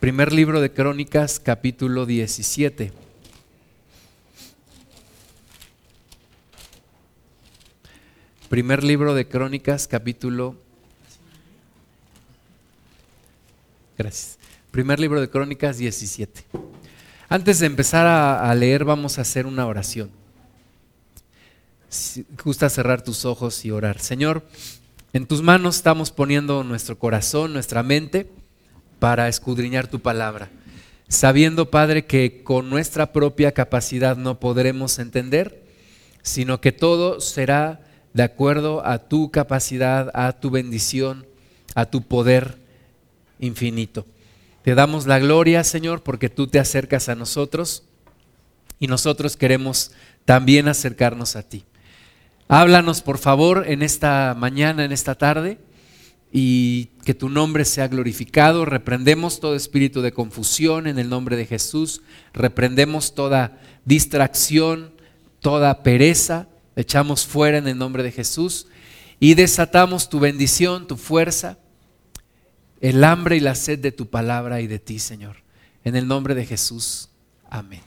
Primer libro de Crónicas, capítulo 17. Primer libro de Crónicas, capítulo... Gracias. Primer libro de Crónicas 17. Antes de empezar a, leer, vamos a hacer una oración. Gusta cerrar tus ojos y orar. Señor, en tus manos estamos poniendo nuestro corazón, nuestra mente para escudriñar tu palabra, sabiendo, Padre, que con nuestra propia capacidad no podremos entender, sino que todo será de acuerdo a tu capacidad, a tu bendición, a tu poder infinito. Te damos la gloria, Señor, porque tú te acercas a nosotros y nosotros queremos también acercarnos a ti. Háblanos, por favor, en esta mañana, en esta tarde y que tu nombre sea glorificado. Reprendemos todo espíritu de confusión en el nombre de Jesús. Reprendemos toda distracción, toda pereza. Echamos fuera en el nombre de Jesús y desatamos tu bendición, tu fuerza, el hambre y la sed de tu palabra y de ti, Señor. En el nombre de Jesús. Amén.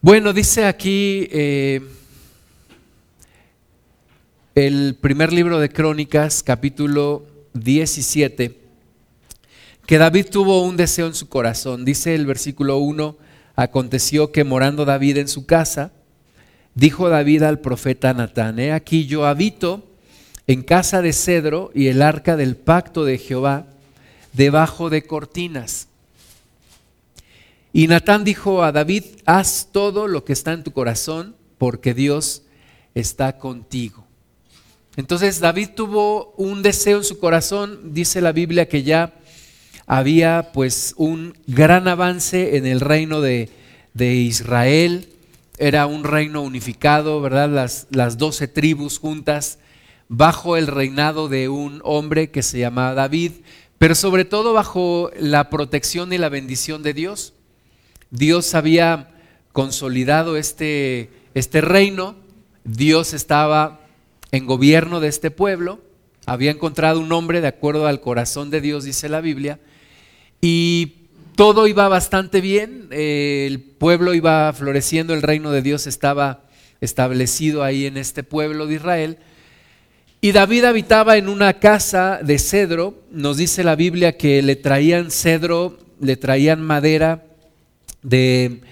Bueno, dice aquí... Eh, el primer libro de Crónicas, capítulo 17, que David tuvo un deseo en su corazón. Dice el versículo 1, aconteció que morando David en su casa, dijo David al profeta Natán, he aquí yo habito en casa de cedro y el arca del pacto de Jehová debajo de cortinas. Y Natán dijo a David, haz todo lo que está en tu corazón, porque Dios está contigo. Entonces David tuvo un deseo en su corazón, dice la Biblia que ya había pues un gran avance en el reino de, Israel, era un reino unificado, ¿verdad? Las, las doce tribus juntas bajo el reinado de un hombre que se llamaba David, pero sobre todo bajo la protección y la bendición de Dios. Dios había consolidado este, este reino, Dios estaba en gobierno de este pueblo, había encontrado un hombre de acuerdo al corazón de Dios, dice la Biblia, y todo iba bastante bien, el pueblo iba floreciendo, el reino de Dios estaba establecido ahí en este pueblo de Israel, y David habitaba en una casa de cedro, nos dice la Biblia que le traían cedro, le traían madera de,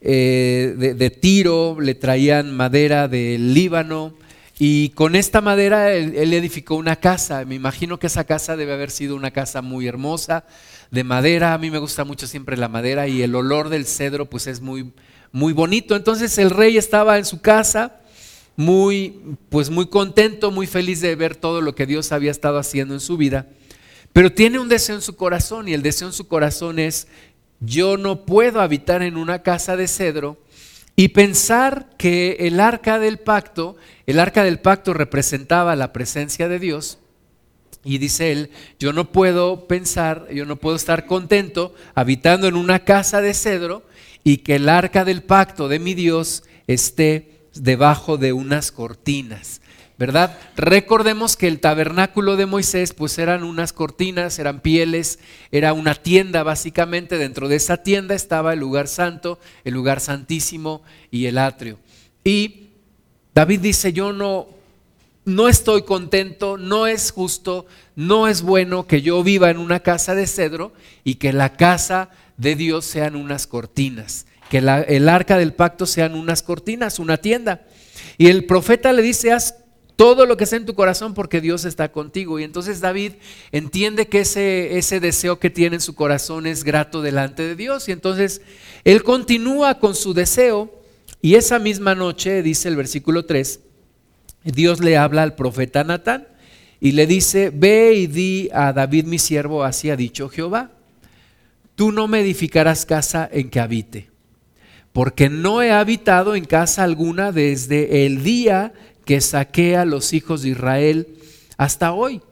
eh, de Tiro, le traían madera del Líbano, y con esta madera él, edificó una casa. Me imagino que esa casa debe haber sido una casa muy hermosa, de madera. A mí me gusta mucho siempre la madera y el olor del cedro pues es muy, muy bonito. Entonces el rey estaba en su casa, muy, pues muy contento, muy feliz de ver todo lo que Dios había estado haciendo en su vida. Pero tiene un deseo en su corazón y el deseo en su corazón es, yo no puedo habitar en una casa de cedro y pensar que el arca del pacto, el arca del pacto representaba la presencia de Dios. Y dice él, yo no puedo pensar, yo no puedo estar contento habitando en una casa de cedro y que el arca del pacto de mi Dios esté debajo de unas cortinas. ¿Verdad? Recordemos que el tabernáculo de Moisés pues eran unas cortinas, eran pieles, era una tienda básicamente, dentro de esa tienda estaba el lugar santo, el lugar santísimo y el atrio. Y David dice, yo no, no estoy contento, no es justo, no es bueno que yo viva en una casa de cedro y que la casa de Dios sean unas cortinas, que el arca del pacto sean unas cortinas, una tienda. Y el profeta le dice, haz todo lo que está en tu corazón porque Dios está contigo. Y entonces David entiende que ese, ese deseo que tiene en su corazón es grato delante de Dios. Y entonces él continúa con su deseo y esa misma noche, dice el versículo 3, Dios le habla al profeta Natán y le dice, ve y di a David mi siervo, así ha dicho Jehová, tú no me edificarás casa en que habite, porque no he habitado en casa alguna desde el día que saqué a los hijos de Israel hasta hoy.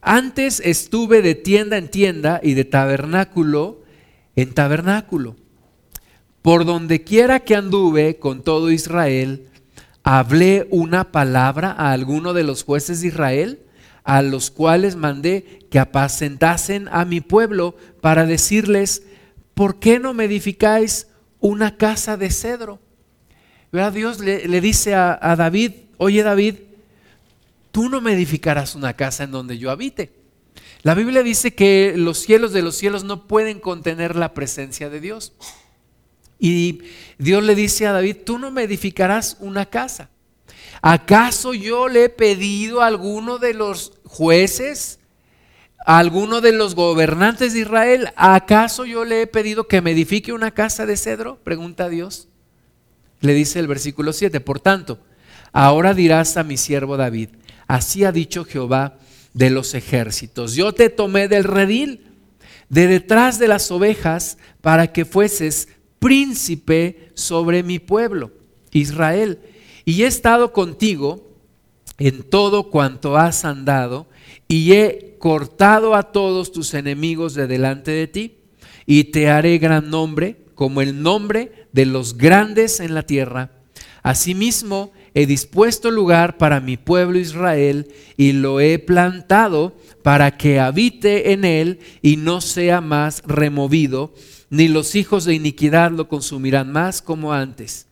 Antes estuve de tienda en tienda y de tabernáculo en tabernáculo. Por donde quiera que anduve con todo Israel, hablé una palabra a alguno de los jueces de Israel, a los cuales mandé que apacentasen a mi pueblo para decirles, ¿por qué no me edificáis una casa de cedro? Dios le, dice a David, oye David, tú no me edificarás una casa en donde yo habite. La Biblia dice que los cielos de los cielos no pueden contener la presencia de Dios. Y Dios le dice a David, tú no me edificarás una casa. ¿Acaso yo le he pedido a alguno de los jueces, a alguno de los gobernantes de Israel, ¿acaso yo le he pedido que me edifique una casa de cedro? Pregunta Dios. Le dice el versículo 7, por tanto, ahora dirás a mi siervo David, así ha dicho Jehová de los ejércitos, yo te tomé del redil, de detrás de las ovejas, para que fueses príncipe sobre mi pueblo, Israel. Y he estado contigo en todo cuanto has andado, y he cortado a todos tus enemigos de delante de ti, y te haré gran nombre, como el nombre de los grandes en la tierra. Asimismo, he dispuesto lugar para mi pueblo Israel, y lo he plantado para que habite en él y no sea más removido ni los hijos de iniquidad lo consumirán más como antes.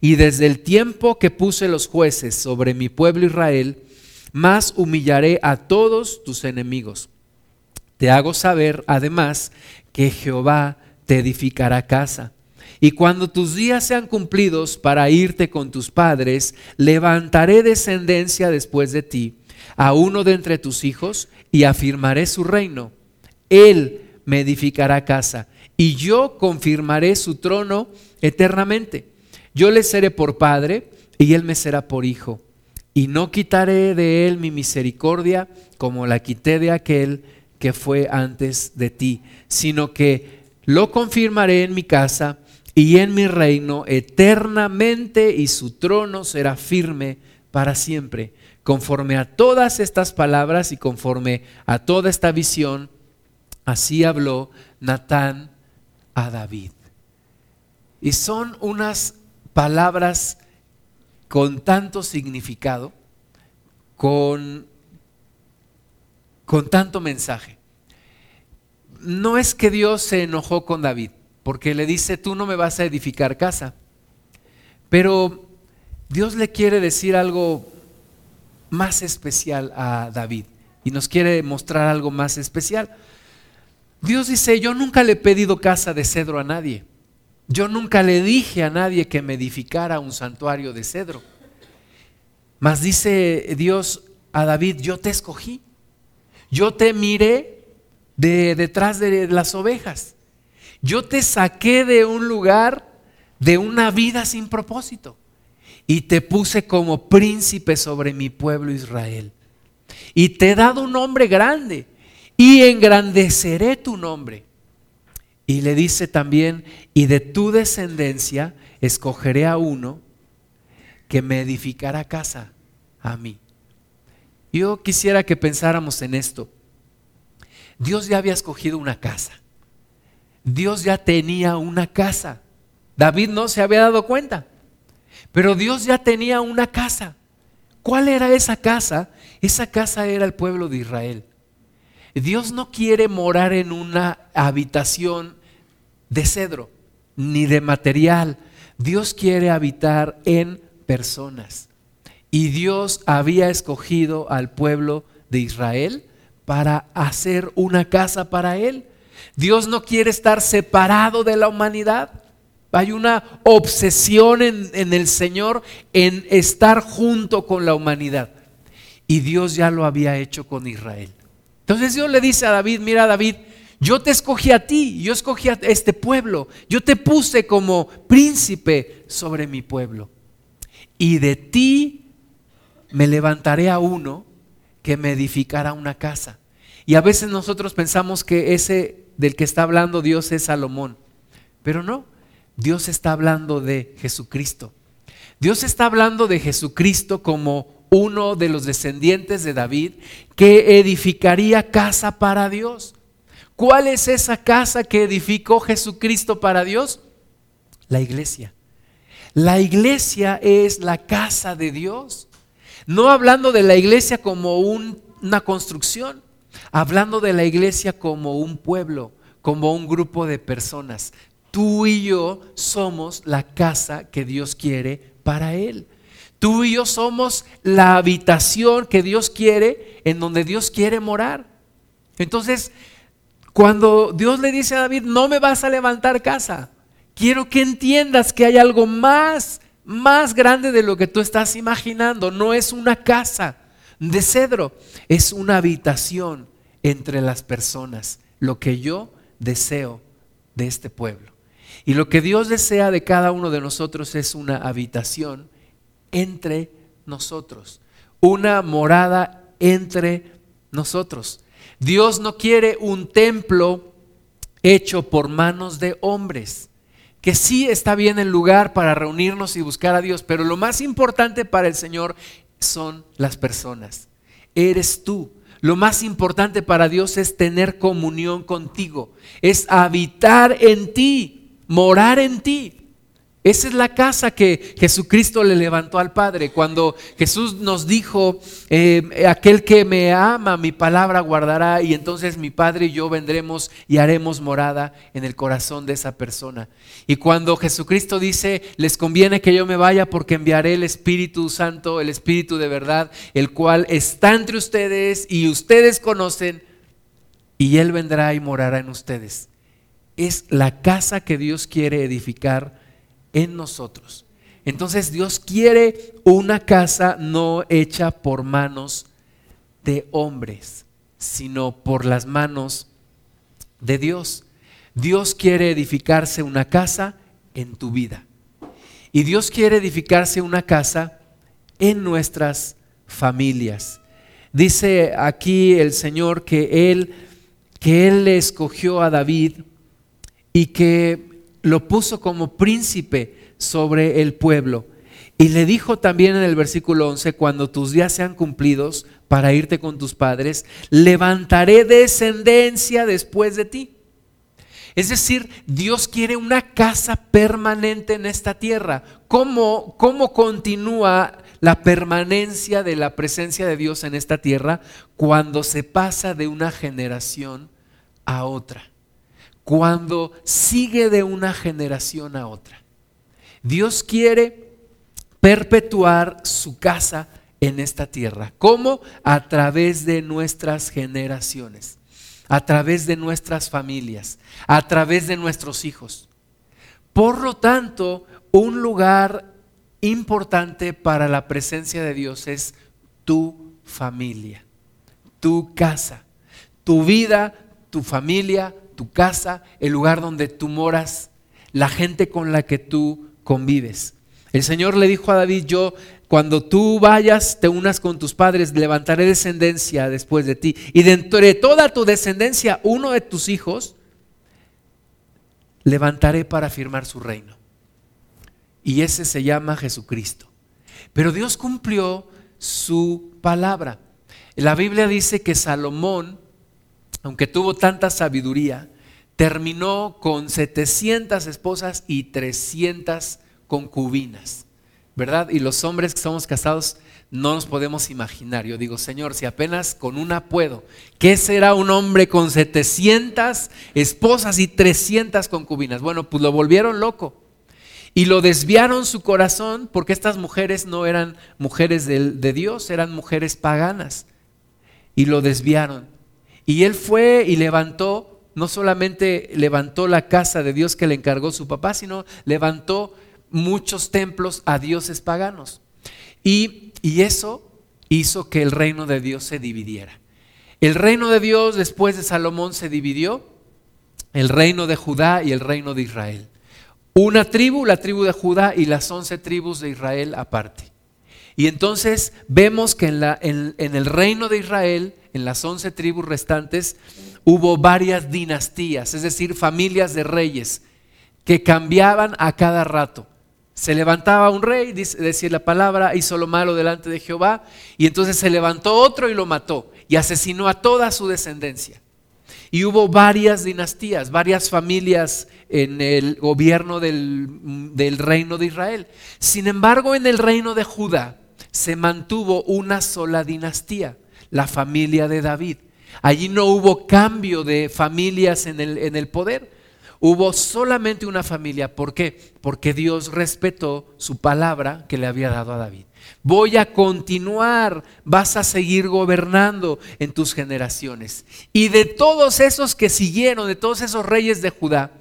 Y desde el tiempo que puse los jueces sobre mi pueblo Israel, más humillaré a todos tus enemigos. Te hago saber, además, que Jehová te edificará casa. Y cuando tus días sean cumplidos para irte con tus padres, levantaré descendencia después de ti, a uno de entre tus hijos, y afirmaré su reino. Él me edificará casa y yo confirmaré su trono eternamente. Yo le seré por padre y él me será por hijo. Y no quitaré de él mi misericordia como la quité de aquel que fue antes de ti, sino que lo confirmaré en mi casa y en mi reino eternamente y su trono será firme para siempre. Conforme a todas estas palabras y conforme a toda esta visión, así habló Natán a David. Y son unas palabras con tanto significado, con, con tanto mensaje. No es que Dios se enojó con David, porque le dice, tú no me vas a edificar casa. Pero Dios le quiere decir algo más especial a David y nos quiere mostrar algo más especial. Dios dice, yo nunca le he pedido casa de cedro a nadie. Yo nunca le dije a nadie que me edificara un santuario de cedro. Mas dice Dios a David, yo te escogí. Yo te miré de detrás de las ovejas. Yo te saqué de un lugar de una vida sin propósito y te puse como príncipe sobre mi pueblo Israel. Y te he dado un nombre grande y engrandeceré tu nombre. Y le dice también, y de tu descendencia escogeré a uno que me edificará casa a mí. Yo quisiera que pensáramos en esto. Dios ya había escogido una casa. Dios ya tenía una casa. David no se había dado cuenta, pero Dios ya tenía una casa. ¿Cuál era esa casa? Esa casa era el pueblo de Israel. Dios no quiere morar en una habitación de cedro ni de material. Dios quiere habitar en personas. Y Dios había escogido al pueblo de Israel para hacer una casa para Él. Dios no quiere estar separado de la humanidad. Hay una obsesión en, el Señor en estar junto con la humanidad. Y Dios ya lo había hecho con Israel. Entonces Dios le dice a David, mira David, yo te escogí a ti, yo escogí a este pueblo, yo te puse como príncipe sobre mi pueblo. Y de ti me levantaré a uno que me edificará una casa. Y a veces nosotros pensamos que ese del que está hablando Dios es Salomón, pero no, Dios está hablando de Jesucristo. Dios está hablando de Jesucristo como uno de los descendientes de David, que edificaría casa para Dios. ¿Cuál es esa casa que edificó Jesucristo para Dios? La iglesia. La iglesia es la casa de Dios. No hablando de la iglesia como un una construcción, hablando de la iglesia como un pueblo, como un grupo de personas. Tú y yo somos la casa que Dios quiere para Él. Tú y yo somos la habitación que Dios quiere, en donde Dios quiere morar. Entonces, cuando Dios le dice a David, no me vas a levantar casa, quiero que entiendas que hay algo más, más grande de lo que tú estás imaginando. No es una casa de cedro, es una habitación entre las personas, lo que yo deseo de este pueblo. Y lo que Dios desea de cada uno de nosotros es una habitación entre nosotros, una morada entre nosotros. Dios no quiere un templo hecho por manos de hombres, que sí está bien el lugar para reunirnos y buscar a Dios, pero lo más importante para el Señor son las personas. Eres tú. Lo más importante para Dios es tener comunión contigo, es habitar en ti, morar en ti. Esa es la casa que Jesucristo le levantó al Padre. Cuando Jesús nos dijo, eh, aquel que me ama, mi palabra guardará, y entonces mi Padre y yo vendremos y haremos morada en el corazón de esa persona. Y cuando Jesucristo dice, les conviene que yo me vaya porque enviaré el Espíritu Santo, el Espíritu de verdad, el cual está entre ustedes y ustedes conocen, y Él vendrá y morará en ustedes. Es la casa que Dios quiere edificar en nosotros. Entonces Dios quiere una casa no hecha por manos de hombres, sino por las manos de Dios. Dios quiere edificarse una casa en tu vida. Y Dios quiere edificarse una casa en nuestras familias. Dice aquí el Señor que él que él le escogió a David y que lo puso como príncipe sobre el pueblo. Y le dijo también en el versículo 11, cuando tus días sean cumplidos para irte con tus padres, levantaré descendencia después de ti. Es decir, Dios quiere una casa permanente en esta tierra. ¿Cómo, cómo continúa la permanencia de la presencia de Dios en esta tierra cuando se pasa de una generación a otra? Cuando sigue de una generación a otra. Dios quiere perpetuar su casa en esta tierra. ¿Cómo? A través de nuestras generaciones, a través de nuestras familias, a través de nuestros hijos. Por lo tanto, un lugar importante para la presencia de Dios es tu familia, tu casa, tu vida, tu familia, tu casa, el lugar donde tú moras, la gente con la que tú convives. El Señor le dijo a David, yo cuando tú vayas, te unas con tus padres, levantaré descendencia después de ti. Y dentro de toda tu descendencia, uno de tus hijos, levantaré para firmar su reino. Y ese se llama Jesucristo. Pero Dios cumplió su palabra. La Biblia dice que Salomón aunque tuvo tanta sabiduría, terminó con 700 esposas y 300 concubinas, ¿verdad? Y los hombres que somos casados no nos podemos imaginar. Yo digo, Señor, si apenas con una puedo, ¿qué será un hombre con 700 esposas y 300 concubinas? Bueno, pues lo volvieron loco. Y lo desviaron su corazón porque estas mujeres no eran mujeres de, de Dios, eran mujeres paganas. Y lo desviaron. Y él fue y levantó, no solamente levantó la casa de Dios que le encargó su papá, sino levantó muchos templos a dioses paganos. Y, y eso hizo que el reino de Dios se dividiera. El reino de Dios después de Salomón se dividió, el reino de Judá y el reino de Israel. Una tribu, la tribu de Judá y las once tribus de Israel aparte. Y entonces vemos que en, el reino de Israel en las once tribus restantes, hubo varias dinastías, es decir, familias de reyes que cambiaban a cada rato. Se levantaba un rey, decía la palabra, hizo lo malo delante de Jehová, y entonces se levantó otro y lo mató, y asesinó a toda su descendencia. Y hubo varias dinastías, varias familias en el gobierno del, reino de Israel. Sin embargo, en el reino de Judá se mantuvo una sola dinastía la familia de David. Allí no hubo cambio de familias en el, en el poder. Hubo solamente una familia. ¿Por qué? Porque Dios respetó su palabra que le había dado a David. Voy a continuar, vas a seguir gobernando en tus generaciones. Y de todos esos que siguieron, de todos esos reyes de Judá,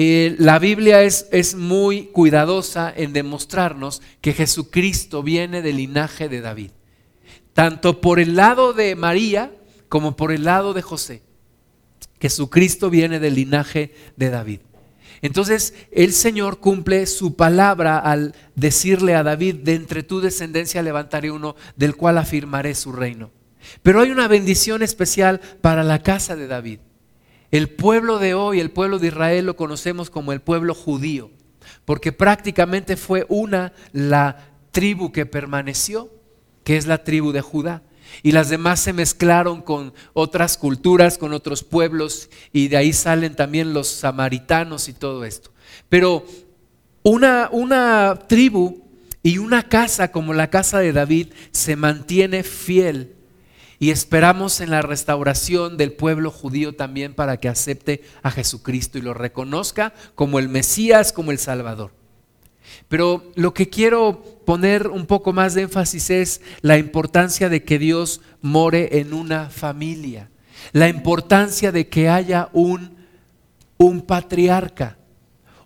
eh, la Biblia es, es muy cuidadosa en demostrarnos que Jesucristo viene del linaje de David, tanto por el lado de María como por el lado de José. Jesucristo viene del linaje de David. Entonces el Señor cumple su palabra al decirle a David, de entre tu descendencia levantaré uno del cual afirmaré su reino. Pero hay una bendición especial para la casa de David. El pueblo de hoy, el pueblo de Israel, lo conocemos como el pueblo judío, porque prácticamente fue una la tribu que permaneció, que es la tribu de Judá. Y las demás se mezclaron con otras culturas, con otros pueblos, y de ahí salen también los samaritanos y todo esto. Pero una, una tribu y una casa como la casa de David se mantiene fiel y esperamos en la restauración del pueblo judío también para que acepte a Jesucristo y lo reconozca como el Mesías, como el Salvador. Pero lo que quiero poner un poco más de énfasis es la importancia de que Dios more en una familia, la importancia de que haya un, un patriarca,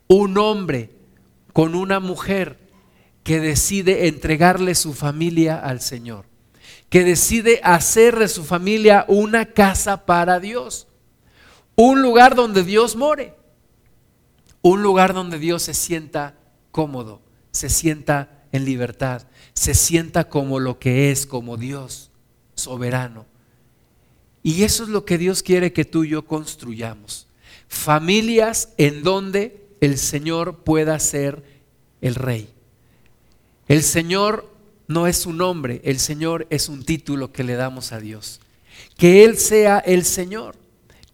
un hombre con una mujer que decide entregarle su familia al Señor, que decide hacer de su familia una casa para Dios, un lugar donde Dios more, un lugar donde Dios se sienta cómodo, se sienta en libertad, se sienta como lo que es, como Dios, soberano. Y eso es lo que Dios quiere que tú y yo construyamos. Familias en donde el Señor pueda ser el rey. El Señor no es un nombre, el Señor es un título que le damos a Dios. Que Él sea el Señor,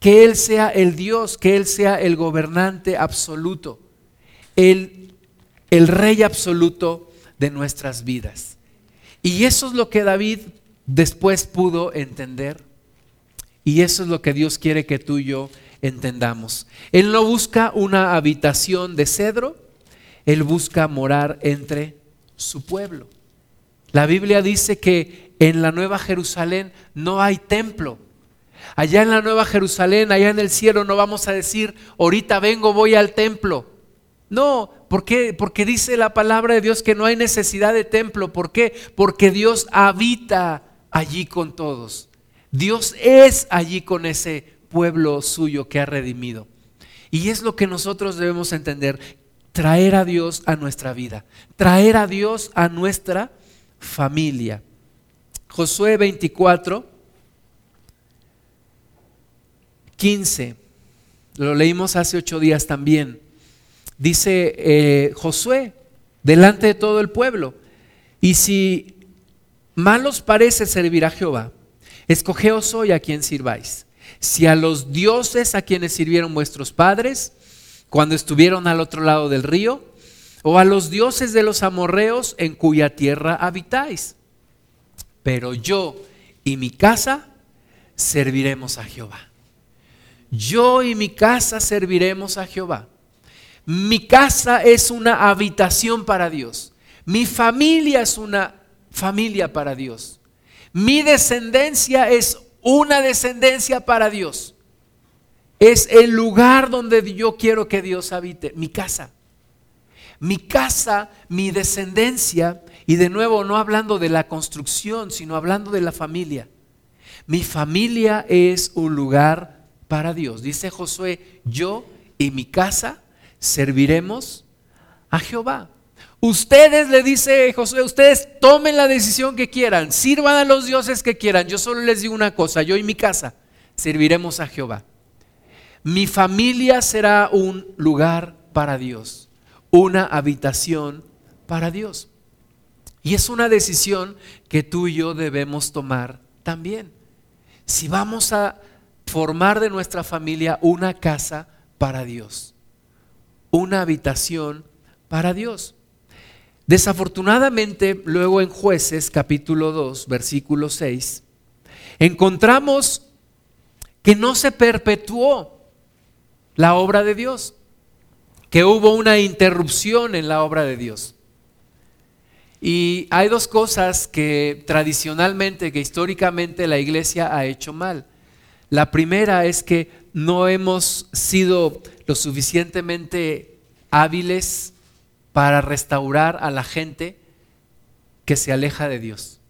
que Él sea el Dios, que Él sea el gobernante absoluto. El el rey absoluto de nuestras vidas. Y eso es lo que David después pudo entender. Y eso es lo que Dios quiere que tú y yo entendamos. Él no busca una habitación de cedro, Él busca morar entre su pueblo. La Biblia dice que en la Nueva Jerusalén no hay templo. Allá en la Nueva Jerusalén, allá en el cielo, no vamos a decir, ahorita vengo, voy al templo. No, ¿por qué? Porque dice la palabra de Dios que no hay necesidad de templo. ¿Por qué? Porque Dios habita allí con todos. Dios es allí con ese pueblo suyo que ha redimido. Y es lo que nosotros debemos entender, traer a Dios a nuestra vida, traer a Dios a nuestra familia. Josué 24, 15, lo leímos hace ocho días también dice eh, Josué, delante de todo el pueblo. Y si mal os parece servir a Jehová, escogeos hoy a quien sirváis. Si a los dioses a quienes sirvieron vuestros padres cuando estuvieron al otro lado del río, o a los dioses de los amorreos en cuya tierra habitáis. Pero yo y mi casa serviremos a Jehová. Yo y mi casa serviremos a Jehová. Mi casa es una habitación para Dios. Mi familia es una familia para Dios. Mi descendencia es una descendencia para Dios. Es el lugar donde yo quiero que Dios habite, mi casa. Mi casa, mi descendencia, y de nuevo no hablando de la construcción, sino hablando de la familia. Mi familia es un lugar para Dios. Dice Josué, yo y mi casa serviremos a Jehová. Ustedes, le dice Josué, ustedes tomen la decisión que quieran, sirvan a los dioses que quieran. Yo solo les digo una cosa, yo y mi casa serviremos a Jehová. Mi familia será un lugar para Dios, una habitación para Dios. Y es una decisión que tú y yo debemos tomar también. Si vamos a formar de nuestra familia una casa para Dios una habitación para Dios. Desafortunadamente, luego en jueces capítulo 2, versículo 6, encontramos que no se perpetuó la obra de Dios, que hubo una interrupción en la obra de Dios. Y hay dos cosas que tradicionalmente, que históricamente la iglesia ha hecho mal. La primera es que no hemos sido lo suficientemente hábiles para restaurar a la gente que se aleja de Dios.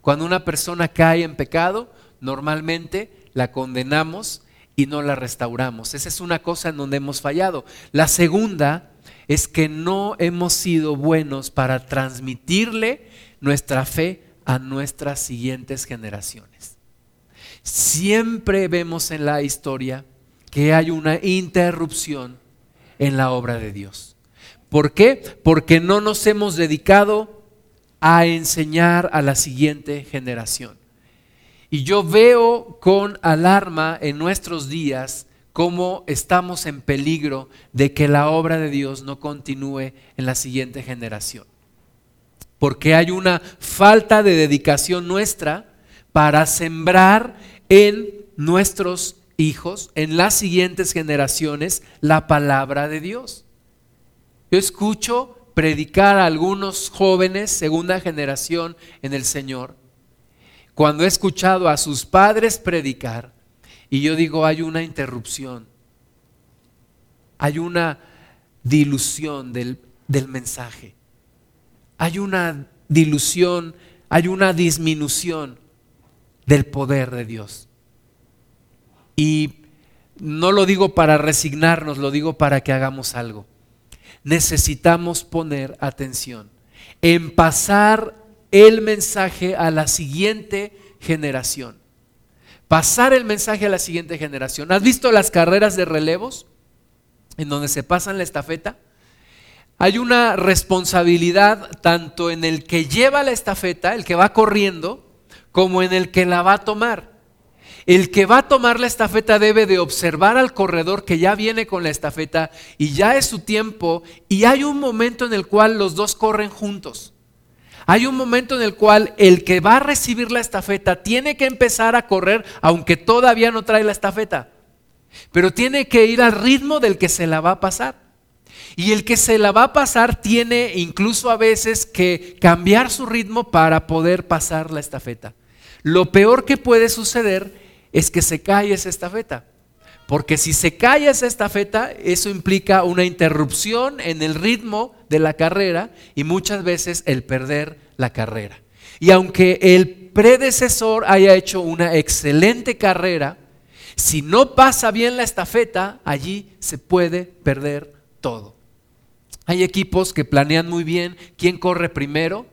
Cuando una persona cae en pecado, normalmente la condenamos y no la restauramos. Esa es una cosa en donde hemos fallado. La segunda es que no hemos sido buenos para transmitirle nuestra fe a nuestras siguientes generaciones. Siempre vemos en la historia que hay una interrupción en la obra de Dios. ¿Por qué? Porque no nos hemos dedicado a enseñar a la siguiente generación. Y yo veo con alarma en nuestros días cómo estamos en peligro de que la obra de Dios no continúe en la siguiente generación. Porque hay una falta de dedicación nuestra para sembrar en nuestros hijos, en las siguientes generaciones, la palabra de Dios. Yo escucho predicar a algunos jóvenes, segunda generación en el Señor, cuando he escuchado a sus padres predicar, y yo digo, hay una interrupción, hay una dilución del, del mensaje, hay una dilución, hay una disminución del poder de Dios. Y no lo digo para resignarnos, lo digo para que hagamos algo necesitamos poner atención en pasar el mensaje a la siguiente generación. Pasar el mensaje a la siguiente generación. ¿Has visto las carreras de relevos en donde se pasan la estafeta? Hay una responsabilidad tanto en el que lleva la estafeta, el que va corriendo, como en el que la va a tomar. El que va a tomar la estafeta debe de observar al corredor que ya viene con la estafeta y ya es su tiempo y hay un momento en el cual los dos corren juntos. Hay un momento en el cual el que va a recibir la estafeta tiene que empezar a correr aunque todavía no trae la estafeta. Pero tiene que ir al ritmo del que se la va a pasar. Y el que se la va a pasar tiene incluso a veces que cambiar su ritmo para poder pasar la estafeta. Lo peor que puede suceder es que se cae esa estafeta. Porque si se cae esa estafeta, eso implica una interrupción en el ritmo de la carrera y muchas veces el perder la carrera. Y aunque el predecesor haya hecho una excelente carrera, si no pasa bien la estafeta, allí se puede perder todo. Hay equipos que planean muy bien quién corre primero,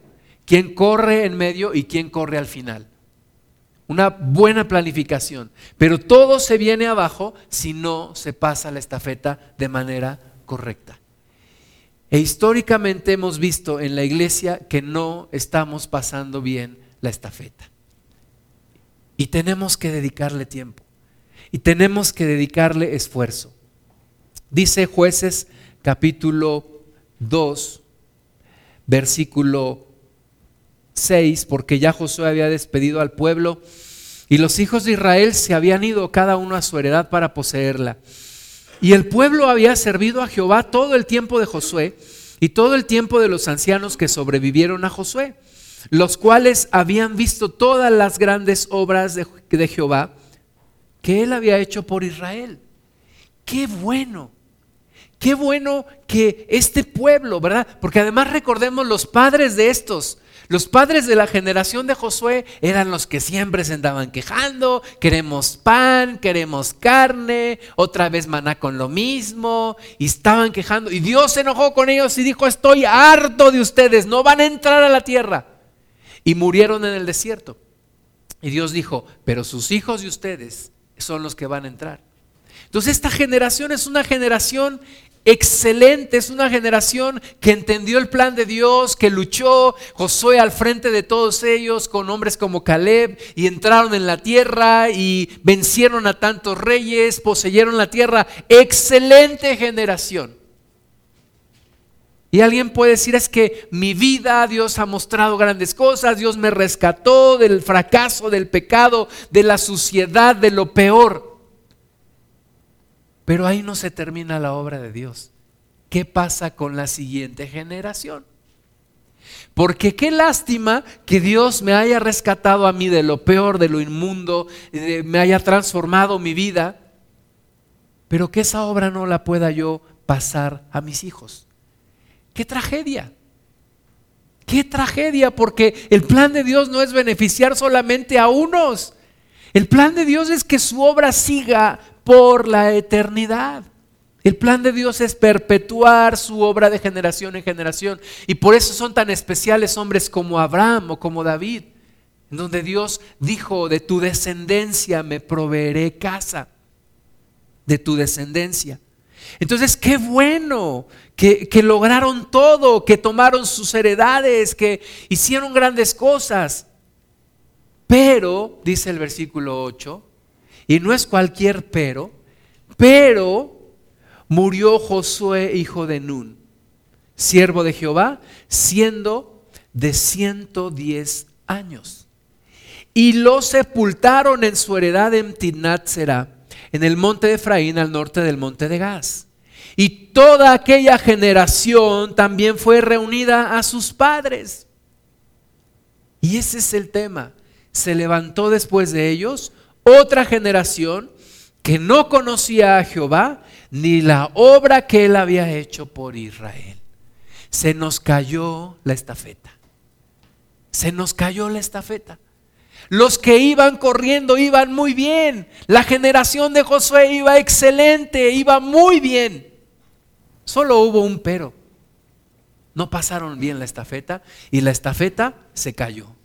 quién corre en medio y quién corre al final una buena planificación, pero todo se viene abajo si no se pasa la estafeta de manera correcta. E históricamente hemos visto en la iglesia que no estamos pasando bien la estafeta. Y tenemos que dedicarle tiempo. Y tenemos que dedicarle esfuerzo. Dice jueces capítulo 2, versículo 6, porque ya Josué había despedido al pueblo y los hijos de Israel se habían ido cada uno a su heredad para poseerla. Y el pueblo había servido a Jehová todo el tiempo de Josué y todo el tiempo de los ancianos que sobrevivieron a Josué, los cuales habían visto todas las grandes obras de, de Jehová que él había hecho por Israel. Qué bueno. Qué bueno que este pueblo, ¿verdad? Porque además recordemos los padres de estos, los padres de la generación de Josué eran los que siempre se andaban quejando, queremos pan, queremos carne, otra vez maná con lo mismo, y estaban quejando. Y Dios se enojó con ellos y dijo, estoy harto de ustedes, no van a entrar a la tierra. Y murieron en el desierto. Y Dios dijo, pero sus hijos y ustedes son los que van a entrar. Entonces esta generación es una generación excelente, es una generación que entendió el plan de Dios, que luchó Josué al frente de todos ellos con hombres como Caleb y entraron en la tierra y vencieron a tantos reyes, poseyeron la tierra. Excelente generación. Y alguien puede decir, es que mi vida, Dios ha mostrado grandes cosas, Dios me rescató del fracaso, del pecado, de la suciedad, de lo peor. Pero ahí no se termina la obra de Dios. ¿Qué pasa con la siguiente generación? Porque qué lástima que Dios me haya rescatado a mí de lo peor, de lo inmundo, me haya transformado mi vida, pero que esa obra no la pueda yo pasar a mis hijos. Qué tragedia. Qué tragedia, porque el plan de Dios no es beneficiar solamente a unos. El plan de Dios es que su obra siga por la eternidad. El plan de Dios es perpetuar su obra de generación en generación. Y por eso son tan especiales hombres como Abraham o como David, donde Dios dijo, de tu descendencia me proveeré casa, de tu descendencia. Entonces, qué bueno que, lograron todo, que tomaron sus heredades, que hicieron grandes cosas. Pero, dice el versículo 8, y no es cualquier pero, pero murió Josué, hijo de Nun, siervo de Jehová, siendo de 110 años. Y lo sepultaron en su heredad en Timnat en el monte de Efraín, al norte del monte de Gaz. Y toda aquella generación también fue reunida a sus padres. Y ese es el tema. Se levantó después de ellos otra generación que no conocía a Jehová ni la obra que él había hecho por Israel. Se nos cayó la estafeta. Se nos cayó la estafeta. Los que iban corriendo iban muy bien. La generación de Josué iba excelente, iba muy bien. Solo hubo un pero. No pasaron bien la estafeta y la estafeta se cayó.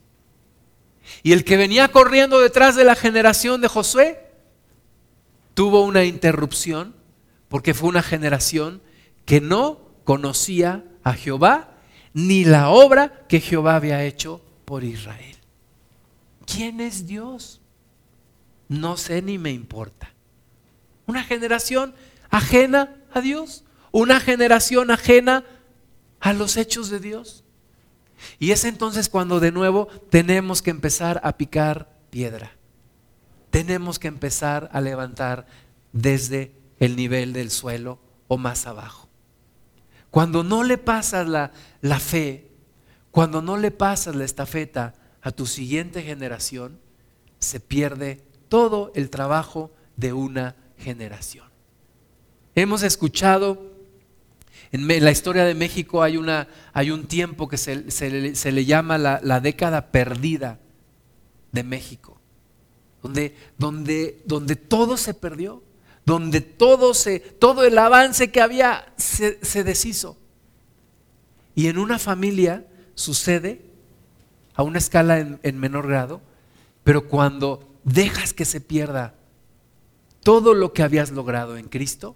Y el que venía corriendo detrás de la generación de Josué tuvo una interrupción porque fue una generación que no conocía a Jehová ni la obra que Jehová había hecho por Israel. ¿Quién es Dios? No sé ni me importa. Una generación ajena a Dios, una generación ajena a los hechos de Dios. Y es entonces cuando de nuevo tenemos que empezar a picar piedra. Tenemos que empezar a levantar desde el nivel del suelo o más abajo. Cuando no le pasas la, la fe, cuando no le pasas la estafeta a tu siguiente generación, se pierde todo el trabajo de una generación. Hemos escuchado, en la historia de México hay, una, hay un tiempo que se, se, le llama la, la, década perdida de México, donde, donde, donde todo se perdió, donde todo, se, todo el avance que había se, se deshizo. Y en una familia sucede a una escala en, menor grado, pero cuando dejas que se pierda todo lo que habías logrado en Cristo,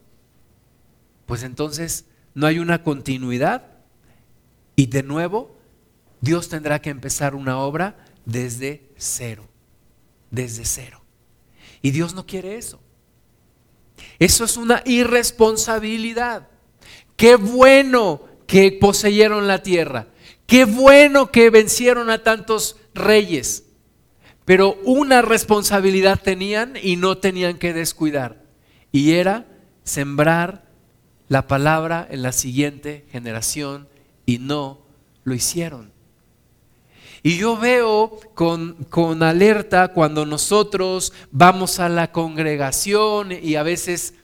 pues entonces no hay una continuidad y de nuevo Dios tendrá que empezar una obra desde cero, desde cero. Y Dios no quiere eso. Eso es una irresponsabilidad. Qué bueno que poseyeron la tierra. Qué bueno que vencieron a tantos reyes, pero una responsabilidad tenían y no tenían que descuidar, y era sembrar la palabra en la siguiente generación y no lo hicieron. Y yo veo con, con, alerta cuando nosotros vamos a la congregación y a veces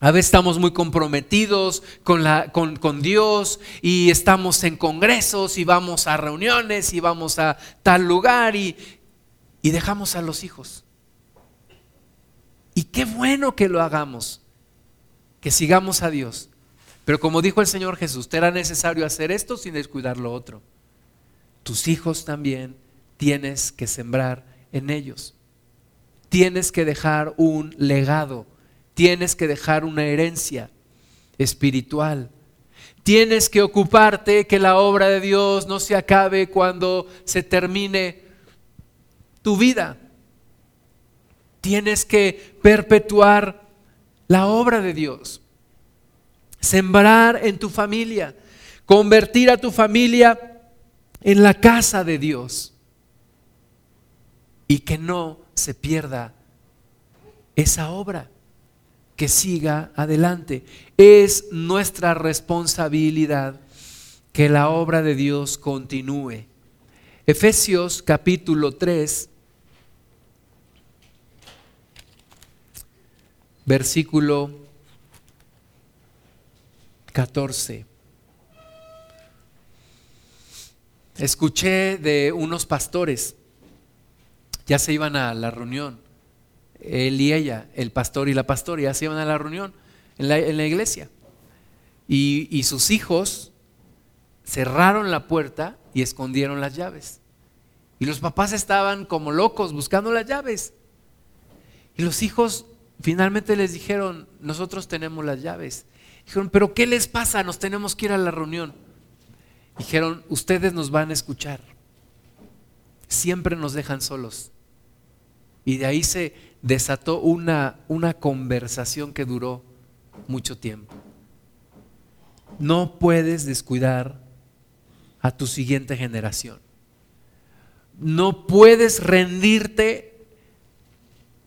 a veces estamos muy comprometidos con, la, con, con, Dios y estamos en congresos y vamos a reuniones y vamos a tal lugar y, y dejamos a los hijos. Y qué bueno que lo hagamos, que sigamos a Dios. Pero como dijo el Señor Jesús, te era necesario hacer esto sin descuidar lo otro. Tus hijos también tienes que sembrar en ellos. Tienes que dejar un legado Tienes que dejar una herencia espiritual. Tienes que ocuparte que la obra de Dios no se acabe cuando se termine tu vida. Tienes que perpetuar la obra de Dios. Sembrar en tu familia. convertir a tu familia en la casa de Dios y que no se pierda esa obra, que siga adelante. Es nuestra responsabilidad que la obra de Dios continúe. Efesios capítulo 3, versículo 14. Escuché de unos pastores, ya se iban a la reunión, él y ella, el pastor y la pastora, ya se iban a la reunión en la, iglesia. Y, y sus hijos cerraron la puerta y escondieron las llaves. Y los papás estaban como locos buscando las llaves. Y los hijos finalmente les dijeron, nosotros tenemos las llaves. Dijeron, pero ¿qué les pasa? Nos tenemos que ir a la reunión. Dijeron, ustedes nos van a escuchar. Siempre nos dejan solos. Y de ahí se desató una, una conversación que duró mucho tiempo. No puedes descuidar a tu siguiente generación. No puedes rendirte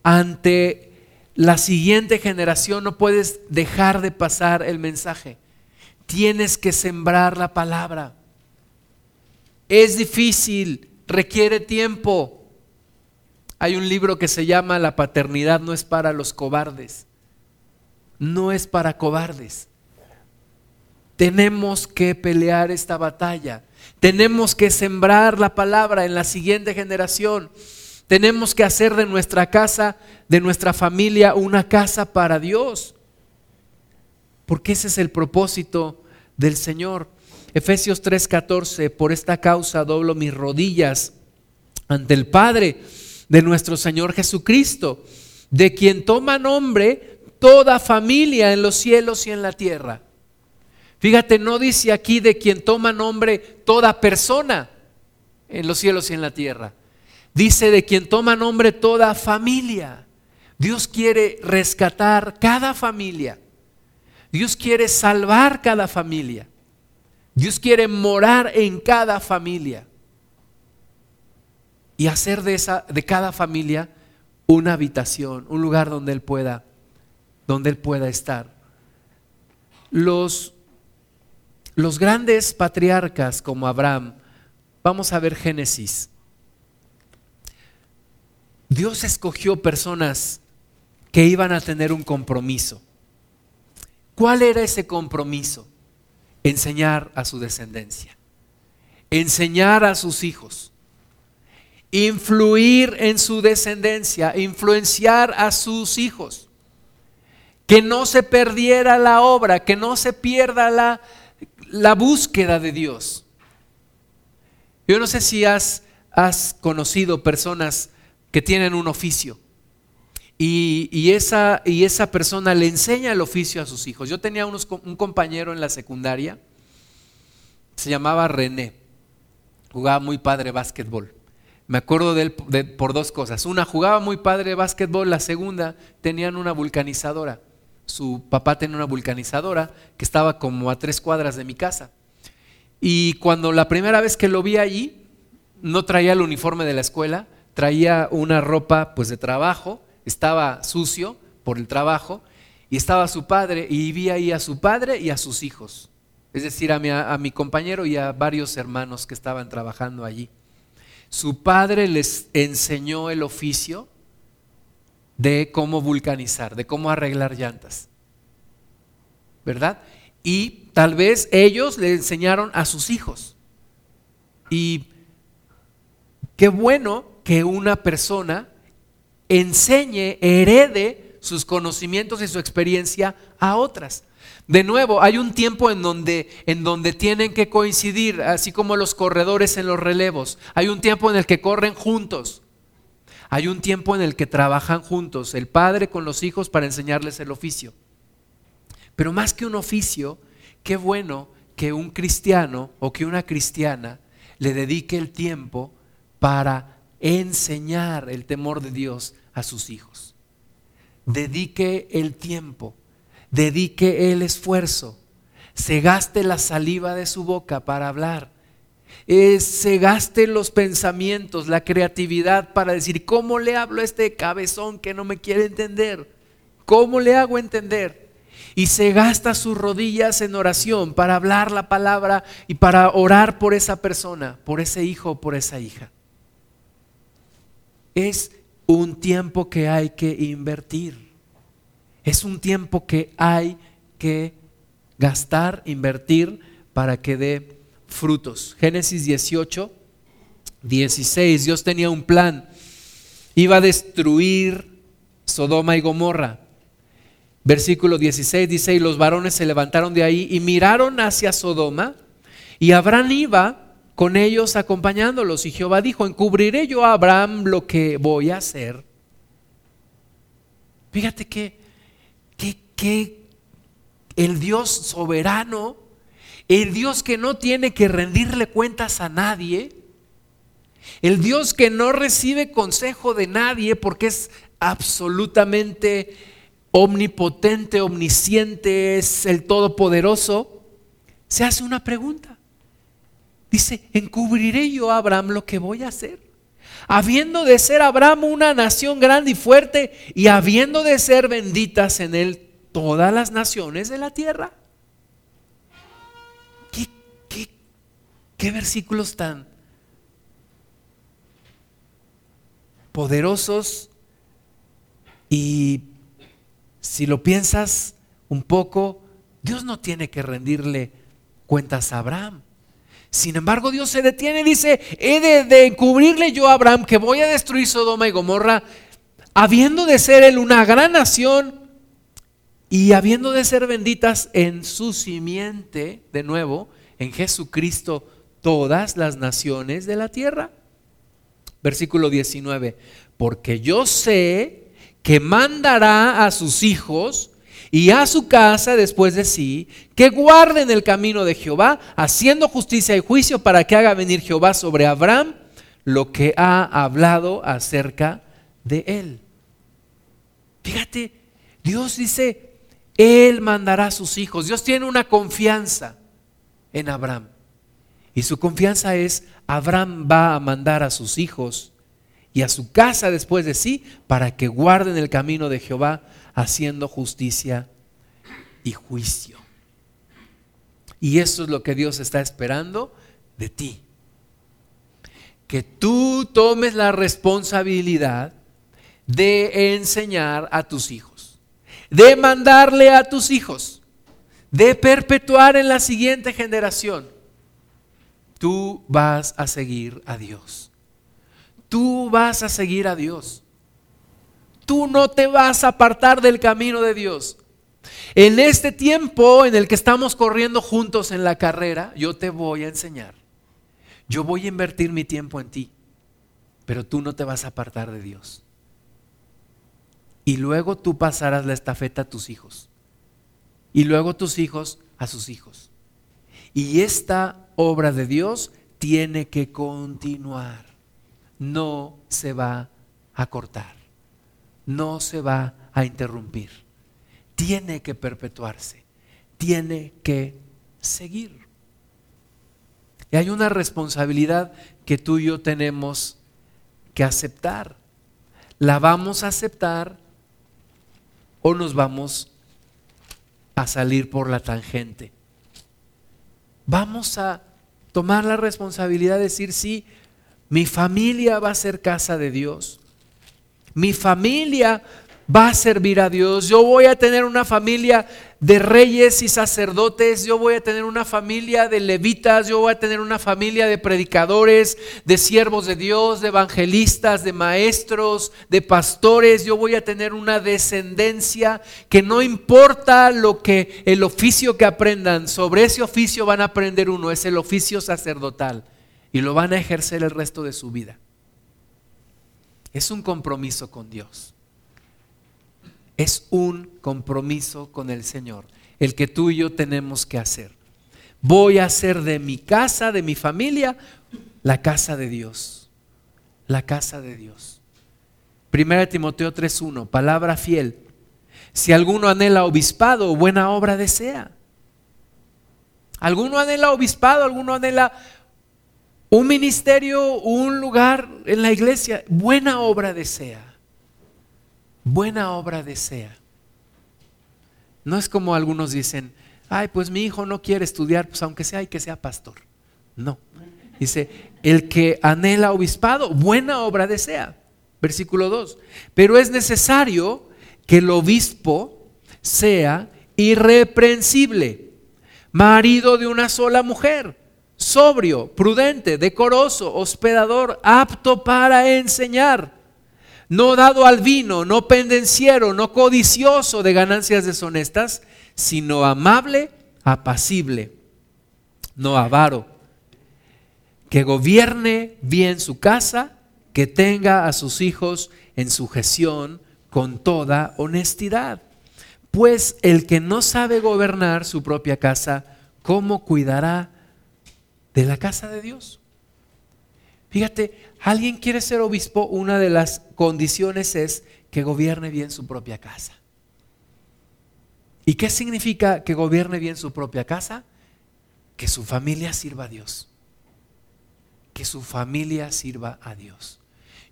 ante la siguiente generación, no puedes dejar de pasar el mensaje. Tienes que sembrar la palabra. Es difícil, requiere tiempo. Hay un libro que se llama La paternidad no es para los cobardes. No es para cobardes. Tenemos que pelear esta batalla. Tenemos que sembrar la palabra en la siguiente generación. Tenemos que hacer de nuestra casa, de nuestra familia, una casa para Dios. Porque ese es el propósito del Señor. Efesios 3:14, por esta causa doblo mis rodillas ante el Padre de nuestro Señor Jesucristo, de quien toma nombre toda familia en los cielos y en la tierra. Fíjate, no dice aquí de quien toma nombre toda persona en los cielos y en la tierra. Dice de quien toma nombre toda familia. Dios quiere rescatar cada familia. Dios quiere salvar cada familia. Dios quiere morar en cada familia y hacer de, esa, de cada familia una habitación, un lugar donde él pueda, donde él pueda estar. Los, los grandes patriarcas como Abraham, vamos a ver Génesis. Dios escogió personas que iban a tener un compromiso. ¿Cuál era ese compromiso? Enseñar a su descendencia, enseñar a sus hijos influir en su descendencia, influenciar a sus hijos. Que no se perdiera la obra, que no se pierda la, la búsqueda de Dios. Yo no sé si has, has conocido personas que tienen un oficio y, esa, y, esa, persona le enseña el oficio a sus hijos. Yo tenía un compañero en la secundaria, se llamaba René, jugaba muy padre básquetbol. Me acuerdo de él por dos cosas. Una, jugaba muy padre básquetbol. La segunda, tenían una vulcanizadora. Su papá tenía una vulcanizadora que estaba como a tres cuadras de mi casa. Y cuando la primera vez que lo vi allí, no traía el uniforme de la escuela, traía una ropa pues de trabajo, estaba sucio por el trabajo, y estaba su padre, y vi ahí a su padre y a sus hijos. Es decir, a mi, a mi compañero y a varios hermanos que estaban trabajando allí. Su padre les enseñó el oficio de cómo vulcanizar, de cómo arreglar llantas. ¿Verdad? Y tal vez ellos le enseñaron a sus hijos. Y qué bueno que una persona enseñe, herede sus conocimientos y su experiencia a otras. De nuevo, hay un tiempo en donde, en donde tienen que coincidir, así como los corredores en los relevos. Hay un tiempo en el que corren juntos. Hay un tiempo en el que trabajan juntos, el padre con los hijos para enseñarles el oficio. Pero más que un oficio, qué bueno que un cristiano o que una cristiana le dedique el tiempo para enseñar el temor de Dios a sus hijos. Dedique el tiempo dedique el esfuerzo, se gaste la saliva de su boca para hablar. Eh, se gaste los pensamientos, la creatividad para decir, ¿cómo le hablo a este cabezón que no me quiere entender? ¿Cómo le hago entender? Y se gasta sus rodillas en oración para hablar la palabra y para orar por esa persona, por ese hijo o por esa hija. Es un tiempo que hay que invertir. Es un tiempo que hay que gastar, invertir para que dé frutos. Génesis 18, 16, Dios tenía un plan. Iba a destruir Sodoma y Gomorra. Versículo 16 dice, y los varones se levantaron de ahí y miraron hacia Sodoma, y Abraham iba con ellos acompañándolos. Y Jehová dijo, encubriré yo a Abraham lo que voy a hacer. Fíjate que, que, el Dios soberano, el Dios que no tiene que rendirle cuentas a nadie, el Dios que no recibe consejo de nadie porque es absolutamente omnipotente, omnisciente, es el todopoderoso, se hace una pregunta. Dice, ¿encubriré yo a Abraham lo que voy a hacer? Habiendo de ser Abraham una nación grande y fuerte y habiendo de ser benditas en él todas las naciones de la tierra. ¿Qué, qué, versículos tan poderosos? Y si lo piensas un poco, Dios no tiene que rendirle cuentas a Abraham. Sin embargo, Dios se detiene y dice, he de, de, encubrirle yo a Abraham que voy a destruir Sodoma y Gomorra, habiendo de ser él una gran nación y habiendo de ser benditas en su simiente, de nuevo, en Jesucristo, todas las naciones de la tierra. Versículo 19, porque yo sé que mandará a sus hijos y a su casa después de sí, que guarden el camino de Jehová, haciendo justicia y juicio para que haga venir Jehová sobre Abraham lo que ha hablado acerca de él. Fíjate, Dios dice, él mandará a sus hijos. Dios tiene una confianza en Abraham. Y su confianza es, Abraham va a mandar a sus hijos y a su casa después de sí para que guarden el camino de Jehová haciendo justicia y juicio. Y eso es lo que Dios está esperando de ti. Que tú tomes la responsabilidad de enseñar a tus hijos de mandarle a tus hijos, de perpetuar en la siguiente generación. Tú vas a seguir a Dios. Tú vas a seguir a Dios. Tú no te vas a apartar del camino de Dios. En este tiempo en el que estamos corriendo juntos en la carrera, yo te voy a enseñar. Yo voy a invertir mi tiempo en ti, pero tú no te vas a apartar de Dios y luego tú pasarás la estafeta a tus hijos. Y luego tus hijos a sus hijos. Y esta obra de Dios tiene que continuar. No se va a cortar. No se va a interrumpir. Tiene que perpetuarse. Tiene que seguir. Y hay una responsabilidad que tú y yo tenemos que aceptar. La vamos a aceptar o nos vamos a salir por la tangente. Vamos a tomar la responsabilidad de decir, sí, mi familia va a ser casa de Dios. Mi familia va a servir a Dios. Yo voy a tener una familia de reyes y sacerdotes, yo voy a tener una familia de levitas, yo voy a tener una familia de predicadores, de siervos de Dios, de evangelistas, de maestros, de pastores, yo voy a tener una descendencia que no importa lo que el oficio que aprendan, sobre ese oficio van a aprender uno, es el oficio sacerdotal. Y lo van a ejercer el resto de su vida. Es un compromiso con Dios es un compromiso con el Señor, el que tú y yo tenemos que hacer. Voy a hacer de mi casa, de mi familia, la casa de Dios. La casa de Dios. Primera Timoteo 3:1, palabra fiel. Si alguno anhela obispado, buena obra desea. Alguno anhela obispado, alguno anhela un ministerio, un lugar en la iglesia. Buena obra desea. Buena obra desea. No es como algunos dicen, ay, pues mi hijo no quiere estudiar, pues aunque sea, hay que sea pastor. No. Dice, el que anhela obispado, buena obra desea. Versículo 2. Pero es necesario que el obispo sea irreprensible, marido de una sola mujer, sobrio, prudente, decoroso, hospedador, apto para enseñar, no dado al vino, no pendenciero, no codicioso de ganancias deshonestas, sino amable, apacible, no avaro, que gobierne bien su casa, que tenga a sus hijos en sujeción con toda honestidad. Pues el que no sabe gobernar su propia casa, ¿cómo cuidará de la casa de Dios? Fíjate, alguien quiere ser obispo, una de las condiciones es que gobierne bien su propia casa. ¿Y qué significa que gobierne bien su propia casa? Que su familia sirva a Dios. Que su familia sirva a Dios.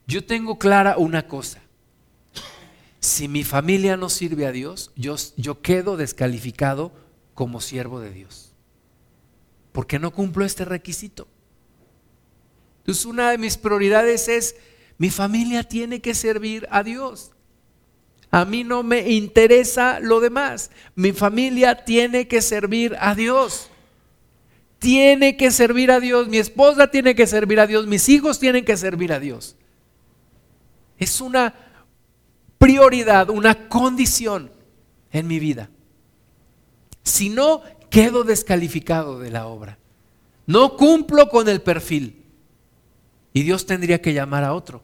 Yo tengo clara una cosa si mi familia no sirve a Dios, yo, yo quedo descalificado como siervo de Dios. Porque no cumplo este requisito. Entonces una de mis prioridades es, mi familia tiene que servir a Dios. A mí no me interesa lo demás. Mi familia tiene que servir a Dios. Tiene que servir a Dios. Mi esposa tiene que servir a Dios. Mis hijos tienen que servir a Dios. Es una prioridad, una condición en mi vida. Si no, quedo descalificado de la obra. No cumplo con el perfil. Y Dios tendría que llamar a otro.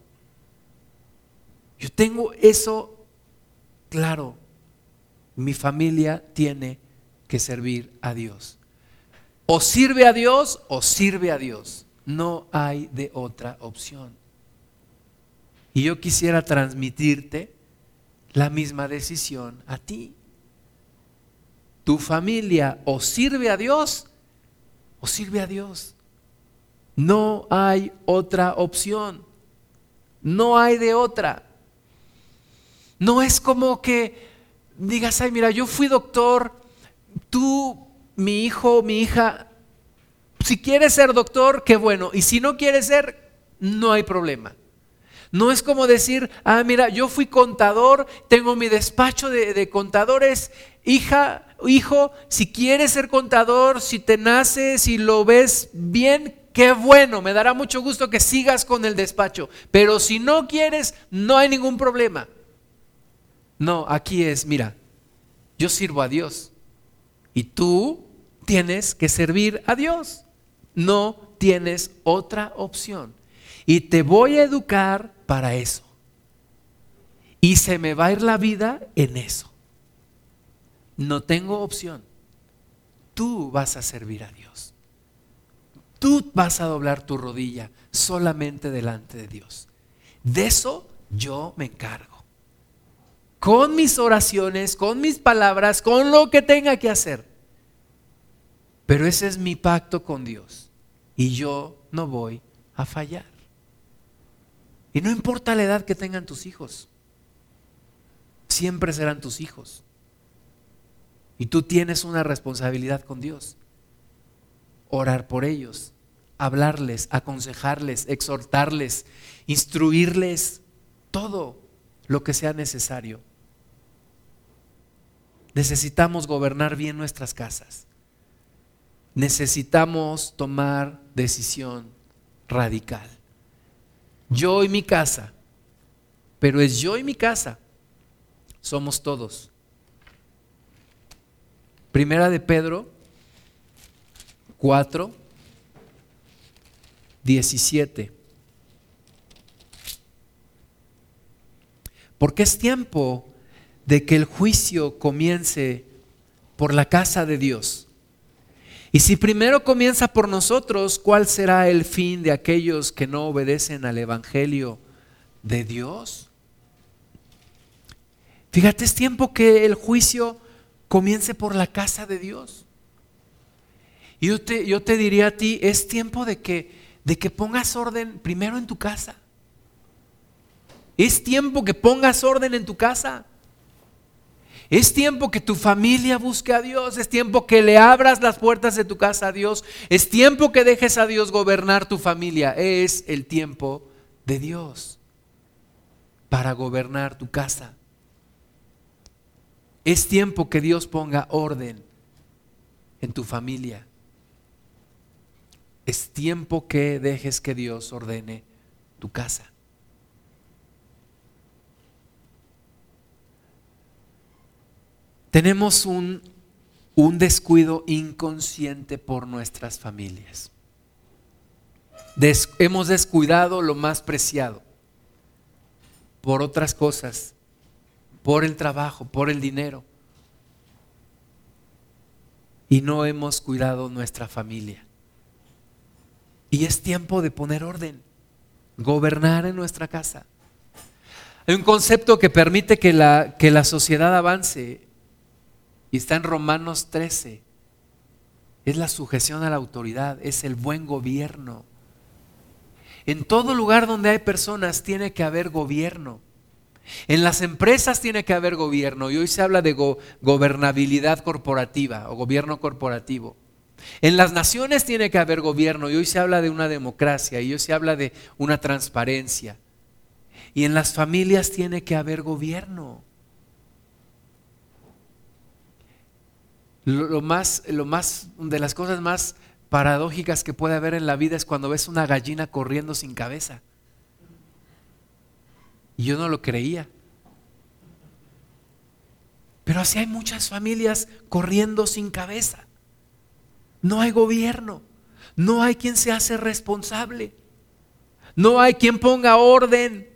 Yo tengo eso claro. Mi familia tiene que servir a Dios. O sirve a Dios o sirve a Dios. No hay de otra opción. Y yo quisiera transmitirte la misma decisión a ti. Tu familia o sirve a Dios o sirve a Dios. No hay otra opción. No hay de otra. No es como que digas, ay, mira, yo fui doctor, tú, mi hijo, mi hija, si quieres ser doctor, qué bueno. Y si no quieres ser, no hay problema. No es como decir, ah, mira, yo fui contador, tengo mi despacho de, contadores, hija, hijo, si quieres ser contador, si te nace, si lo ves bien, qué bueno, me dará mucho gusto que sigas con el despacho. Pero si no quieres, no hay ningún problema. No, aquí es, mira, yo sirvo a Dios y tú tienes que servir a Dios. No tienes otra opción. Y te voy a educar para eso. Y se me va a ir la vida en eso. No tengo opción. Tú vas a servir a Dios. Tú vas a doblar tu rodilla solamente delante de Dios. De eso yo me encargo. Con mis oraciones, con mis palabras, con lo que tenga que hacer. Pero ese es mi pacto con Dios. Y yo no voy a fallar. Y no importa la edad que tengan tus hijos, siempre serán tus hijos. Y tú tienes una responsabilidad con Dios. Orar por ellos, hablarles, aconsejarles, exhortarles, instruirles, todo lo que sea necesario. Necesitamos gobernar bien nuestras casas. Necesitamos tomar decisión radical yo y mi casa, pero es yo y mi casa, somos todos. Primera de Pedro 4, 17. Porque es tiempo de que el juicio comience por la casa de Dios. Y si primero comienza por nosotros, ¿cuál será el fin de aquellos que no obedecen al Evangelio de Dios? Fíjate, es tiempo que el juicio comience por la casa de Dios. Y yo te, yo te diría a ti, es tiempo de que, de que pongas orden primero en tu casa. Es tiempo que pongas orden en tu casa. Es tiempo que tu familia busque a Dios. Es tiempo que le abras las puertas de tu casa a Dios. Es tiempo que dejes a Dios gobernar tu familia. Es el tiempo de Dios para gobernar tu casa. Es tiempo que Dios ponga orden en tu familia. Es tiempo que dejes que Dios ordene tu casa. Tenemos un, un descuido inconsciente por nuestras familias. hemos descuidado lo más preciado por otras cosas, por el trabajo, por el dinero. Y no hemos cuidado nuestra familia. Y es tiempo de poner orden, gobernar en nuestra casa. Hay un concepto que permite que la, que la sociedad avance y está en Romanos 13. Es la sujeción a la autoridad, es el buen gobierno. En todo lugar donde hay personas tiene que haber gobierno. En las empresas tiene que haber gobierno y hoy se habla de gobernabilidad corporativa o gobierno corporativo. En las naciones tiene que haber gobierno y hoy se habla de una democracia y hoy se habla de una transparencia. Y en las familias tiene que haber gobierno. Lo, más, lo más, de las cosas más paradójicas que puede haber en la vida es cuando ves una gallina corriendo sin cabeza. Y yo no lo creía. Pero así hay muchas familias corriendo sin cabeza. No hay gobierno. No hay quien se hace responsable. No hay quien ponga orden.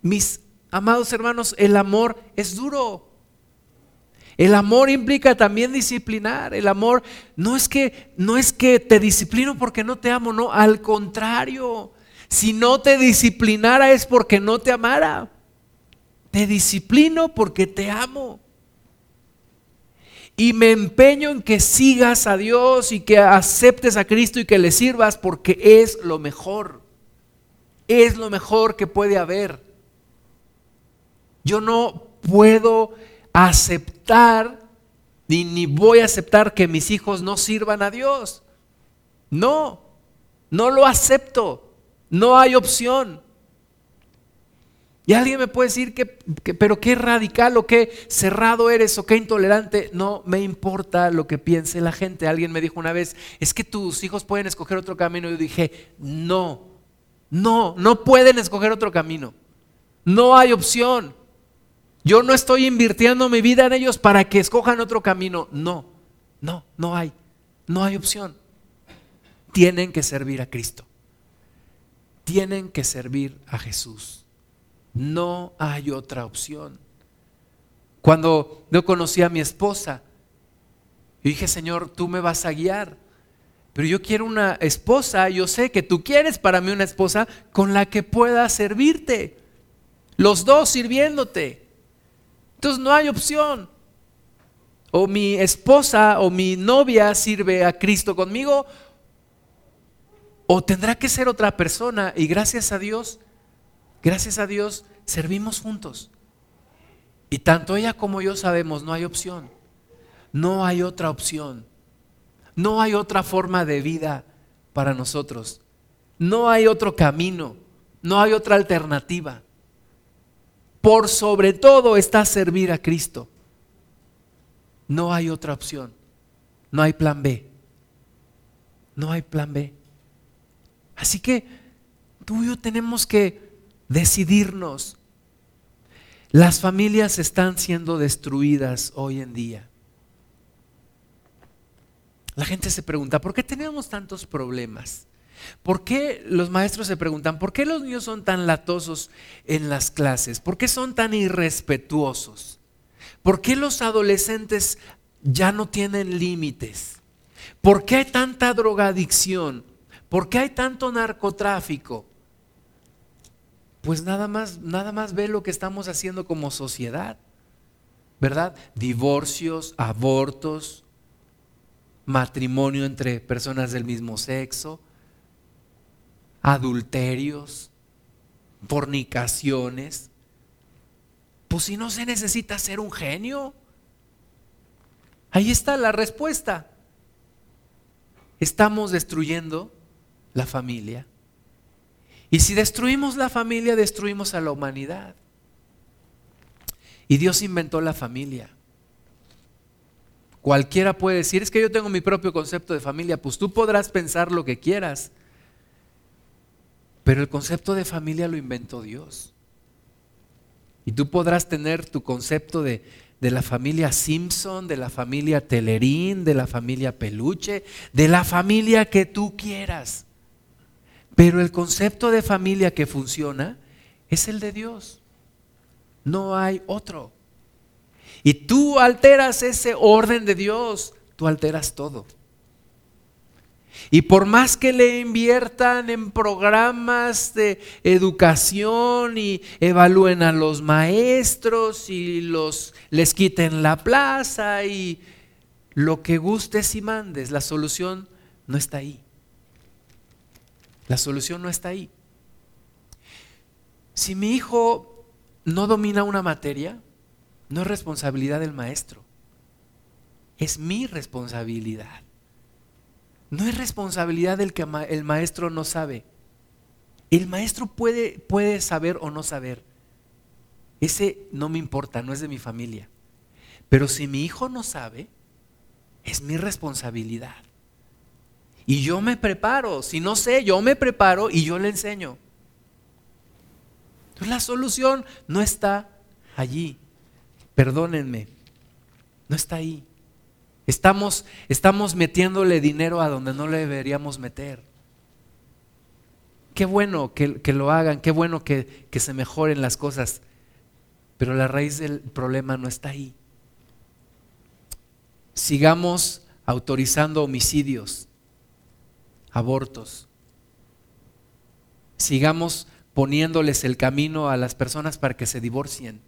Mis amados hermanos, el amor es duro. El amor implica también disciplinar. El amor no es que no es que te disciplino porque no te amo, no, al contrario. Si no te disciplinara es porque no te amara. Te disciplino porque te amo. Y me empeño en que sigas a Dios y que aceptes a Cristo y que le sirvas porque es lo mejor. Es lo mejor que puede haber. Yo no puedo aceptar ni, ni voy a aceptar que mis hijos no sirvan a Dios. No, no lo acepto. No hay opción. Y alguien me puede decir que, pero qué radical o qué cerrado eres o qué intolerante. No me importa lo que piense la gente. Alguien me dijo una vez, es que tus hijos pueden escoger otro camino. Y yo dije, no, no, no pueden escoger otro camino. No hay opción. Yo no estoy invirtiendo mi vida en ellos para que escojan otro camino. No, no, no hay. No hay opción. Tienen que servir a Cristo. Tienen que servir a Jesús. No hay otra opción. Cuando yo conocí a mi esposa, dije, Señor, tú me vas a guiar. Pero yo quiero una esposa, yo sé que tú quieres para mí una esposa con la que pueda servirte. Los dos sirviéndote. Entonces no hay opción. O mi esposa o mi novia sirve a Cristo conmigo, o tendrá que ser otra persona. Y gracias a Dios, gracias a Dios, servimos juntos. Y tanto ella como yo sabemos, no hay opción. No hay otra opción. No hay otra forma de vida para nosotros. No hay otro camino. No hay otra alternativa por sobre todo está servir a Cristo. No hay otra opción. No hay plan B. No hay plan B. Así que tú y yo tenemos que decidirnos. Las familias están siendo destruidas hoy en día. La gente se pregunta, ¿por qué tenemos tantos problemas? ¿Por qué los maestros se preguntan, ¿por qué los niños son tan latosos en las clases? ¿Por qué son tan irrespetuosos? ¿Por qué los adolescentes ya no tienen límites? ¿Por qué hay tanta drogadicción? ¿Por qué hay tanto narcotráfico? Pues nada más, nada más ve lo que estamos haciendo como sociedad. ¿Verdad? Divorcios, abortos, matrimonio entre personas del mismo sexo, adulterios, fornicaciones. Pues si no se necesita ser un genio. Ahí está la respuesta. Estamos destruyendo la familia. Y si destruimos la familia, destruimos a la humanidad. Y Dios inventó la familia. Cualquiera puede decir, es que yo tengo mi propio concepto de familia, pues tú podrás pensar lo que quieras, pero el concepto de familia lo inventó Dios. Y tú podrás tener tu concepto de, de la familia Simpson, de la familia Telerín, de la familia Peluche, de la familia que tú quieras. Pero el concepto de familia que funciona es el de Dios. No hay otro. Y tú alteras ese orden de Dios, tú alteras todo. Y por más que le inviertan en programas de educación y evalúen a los maestros y los les quiten la plaza y lo que gustes y mandes, la solución no está ahí. La solución no está ahí. Si mi hijo no domina una materia, no es responsabilidad del maestro. Es mi responsabilidad. No es responsabilidad del que el maestro no sabe. El maestro puede, puede saber o no saber. Ese no me importa, no es de mi familia. Pero si mi hijo no sabe, es mi responsabilidad. Y yo me preparo. Si no sé, yo me preparo y yo le enseño. Entonces la solución no está allí. Perdónenme. No está ahí. Estamos, estamos metiéndole dinero a donde no le deberíamos meter. Qué bueno que, lo hagan, qué bueno que, que se mejoren las cosas, pero la raíz del problema no está ahí. Sigamos autorizando homicidios, abortos. Sigamos poniéndoles el camino a las personas para que se divorcien.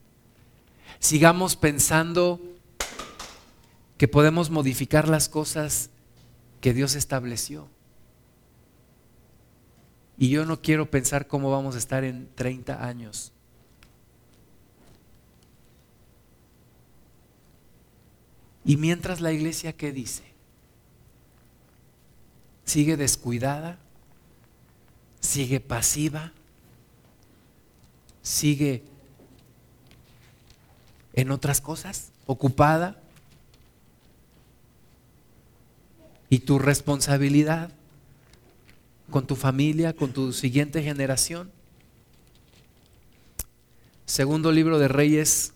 Sigamos pensando que podemos modificar las cosas que Dios estableció. Y yo no quiero pensar cómo vamos a estar en 30 años. Y mientras la iglesia, ¿qué dice? ¿Sigue descuidada? ¿Sigue pasiva? ¿Sigue en otras cosas? ¿Ocupada? y tu responsabilidad con tu familia, con tu siguiente generación. Segundo libro de Reyes,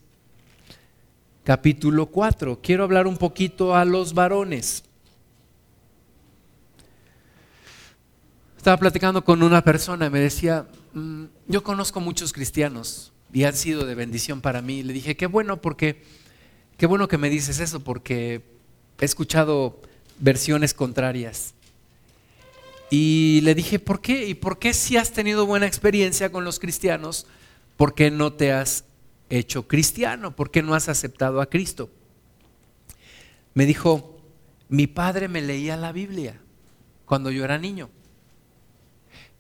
capítulo 4. Quiero hablar un poquito a los varones. Estaba platicando con una persona y me decía, mm, yo conozco muchos cristianos y han sido de bendición para mí. Le dije, qué bueno porque, qué bueno que me dices eso porque he escuchado versiones contrarias. Y le dije, ¿por qué? ¿Y por qué si has tenido buena experiencia con los cristianos, por qué no te has hecho cristiano? ¿Por qué no has aceptado a Cristo? Me dijo, mi padre me leía la Biblia cuando yo era niño.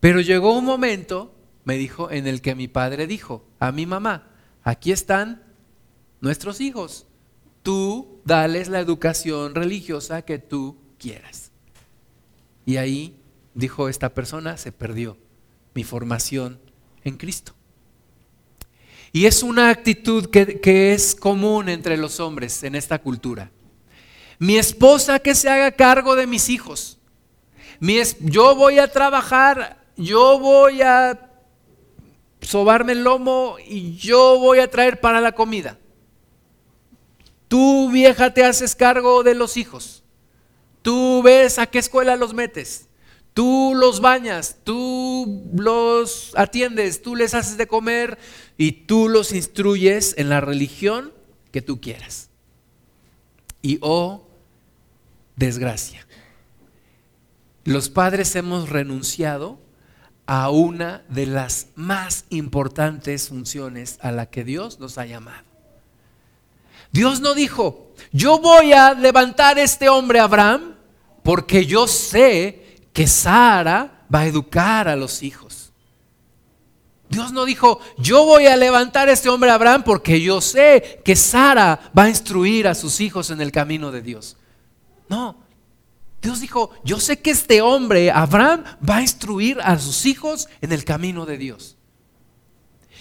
Pero llegó un momento, me dijo, en el que mi padre dijo a mi mamá, aquí están nuestros hijos tú dales la educación religiosa que tú quieras. Y ahí, dijo esta persona, se perdió mi formación en Cristo. Y es una actitud que, es común entre los hombres en esta cultura. Mi esposa que se haga cargo de mis hijos. Mi yo voy a trabajar, yo voy a sobarme el lomo y yo voy a traer para la comida. Tú vieja te haces cargo de los hijos. Tú ves a qué escuela los metes. Tú los bañas, tú los atiendes, tú les haces de comer y tú los instruyes en la religión que tú quieras. Y oh, desgracia, los padres hemos renunciado a una de las más importantes funciones a la que Dios nos ha llamado. Dios no dijo, yo voy a levantar este hombre Abraham porque yo sé que Sara va a educar a los hijos. Dios no dijo, yo voy a levantar este hombre Abraham porque yo sé que Sara va a instruir a sus hijos en el camino de Dios. No, Dios dijo, yo sé que este hombre, Abraham, va a instruir a sus hijos en el camino de Dios.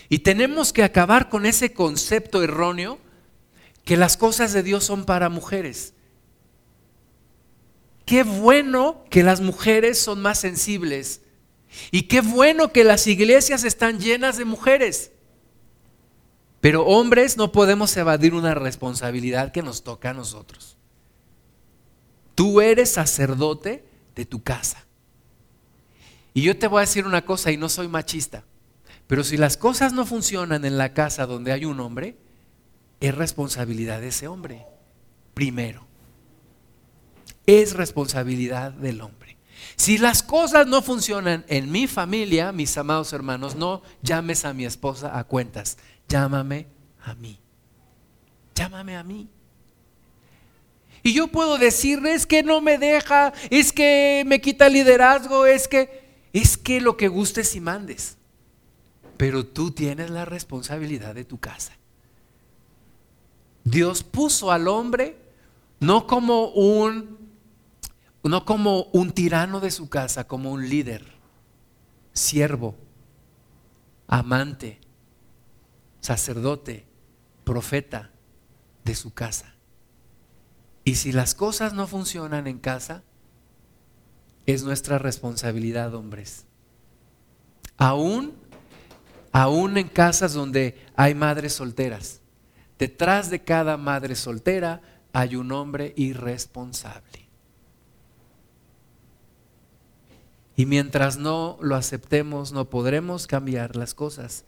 Y tenemos que acabar con ese concepto erróneo que las cosas de Dios son para mujeres. Qué bueno que las mujeres son más sensibles. Y qué bueno que las iglesias están llenas de mujeres. Pero hombres no podemos evadir una responsabilidad que nos toca a nosotros. Tú eres sacerdote de tu casa. Y yo te voy a decir una cosa y no soy machista, pero si las cosas no funcionan en la casa donde hay un hombre, es responsabilidad de ese hombre, primero. Es responsabilidad del hombre. Si las cosas no funcionan en mi familia, mis amados hermanos, no llames a mi esposa a cuentas, llámame a mí. Llámame a mí. Y yo puedo decirle, es que no me deja, es que me quita liderazgo, es que, es que lo que gustes y mandes. Pero tú tienes la responsabilidad de tu casa. Dios puso al hombre no como un no como un tirano de su casa, como un líder, siervo, amante, sacerdote, profeta de su casa. Y si las cosas no funcionan en casa, es nuestra responsabilidad, hombres. Aún, aún en casas donde hay madres solteras. Detrás de cada madre soltera hay un hombre irresponsable. Y mientras no lo aceptemos, no podremos cambiar las cosas.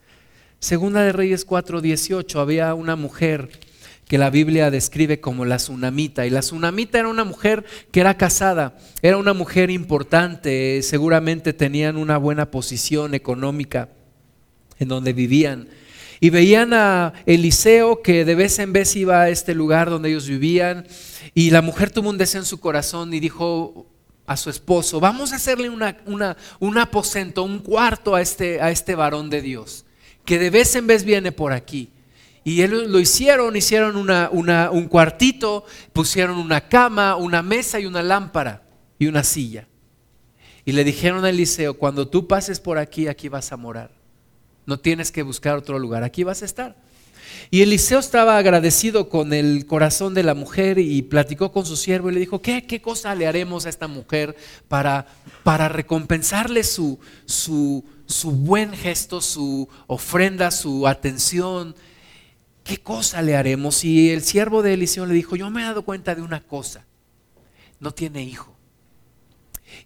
Segunda de Reyes 4:18, había una mujer que la Biblia describe como la tsunamita. Y la tsunamita era una mujer que era casada, era una mujer importante, seguramente tenían una buena posición económica en donde vivían. Y veían a Eliseo que de vez en vez iba a este lugar donde ellos vivían. Y la mujer tuvo un deseo en su corazón y dijo a su esposo, vamos a hacerle un aposento, un cuarto a este, a este varón de Dios, que de vez en vez viene por aquí. Y ellos lo hicieron, hicieron una, un cuartito, pusieron una cama, una mesa y una lámpara y una silla. Y le dijeron a Eliseo, cuando tú pases por aquí, aquí vas a morar. No tienes que buscar otro lugar, aquí vas a estar. Y Eliseo estaba agradecido con el corazón de la mujer y platicó con su siervo y le dijo, ¿qué, qué cosa le haremos a esta mujer para, para recompensarle su, su, su buen gesto, su ofrenda, su atención? ¿Qué cosa le haremos? Y el siervo de Eliseo le dijo, yo me he dado cuenta de una cosa, no tiene hijo.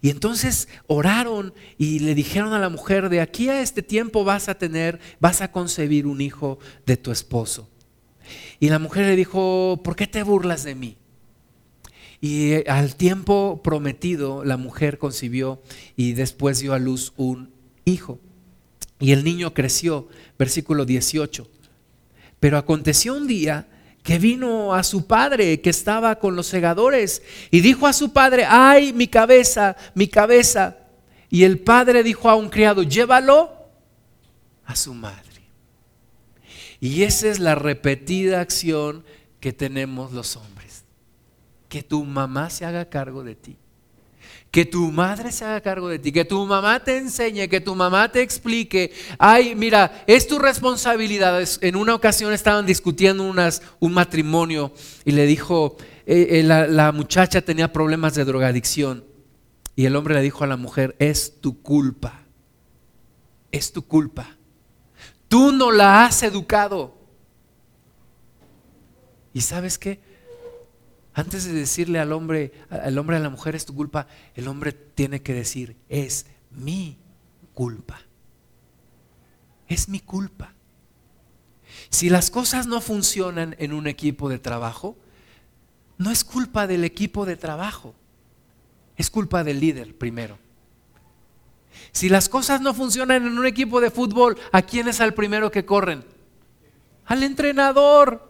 Y entonces oraron y le dijeron a la mujer, de aquí a este tiempo vas a tener, vas a concebir un hijo de tu esposo. Y la mujer le dijo, ¿por qué te burlas de mí? Y al tiempo prometido la mujer concibió y después dio a luz un hijo. Y el niño creció, versículo 18. Pero aconteció un día que vino a su padre que estaba con los segadores y dijo a su padre, ay, mi cabeza, mi cabeza. Y el padre dijo a un criado, llévalo a su madre. Y esa es la repetida acción que tenemos los hombres. Que tu mamá se haga cargo de ti que tu madre se haga cargo de ti, que tu mamá te enseñe, que tu mamá te explique, ay, mira, es tu responsabilidad. En una ocasión estaban discutiendo un matrimonio y le dijo, eh, eh, la, la muchacha tenía problemas de drogadicción y el hombre le dijo a la mujer, es tu culpa, es tu culpa. Tú no la has educado. ¿Y sabes qué? Antes de decirle al hombre, al hombre a la mujer es tu culpa, el hombre tiene que decir, es mi culpa. Es mi culpa. Si las cosas no funcionan en un equipo de trabajo, no es culpa del equipo de trabajo, es culpa del líder primero. Si las cosas no funcionan en un equipo de fútbol, ¿a quién es al primero que corren? Al entrenador.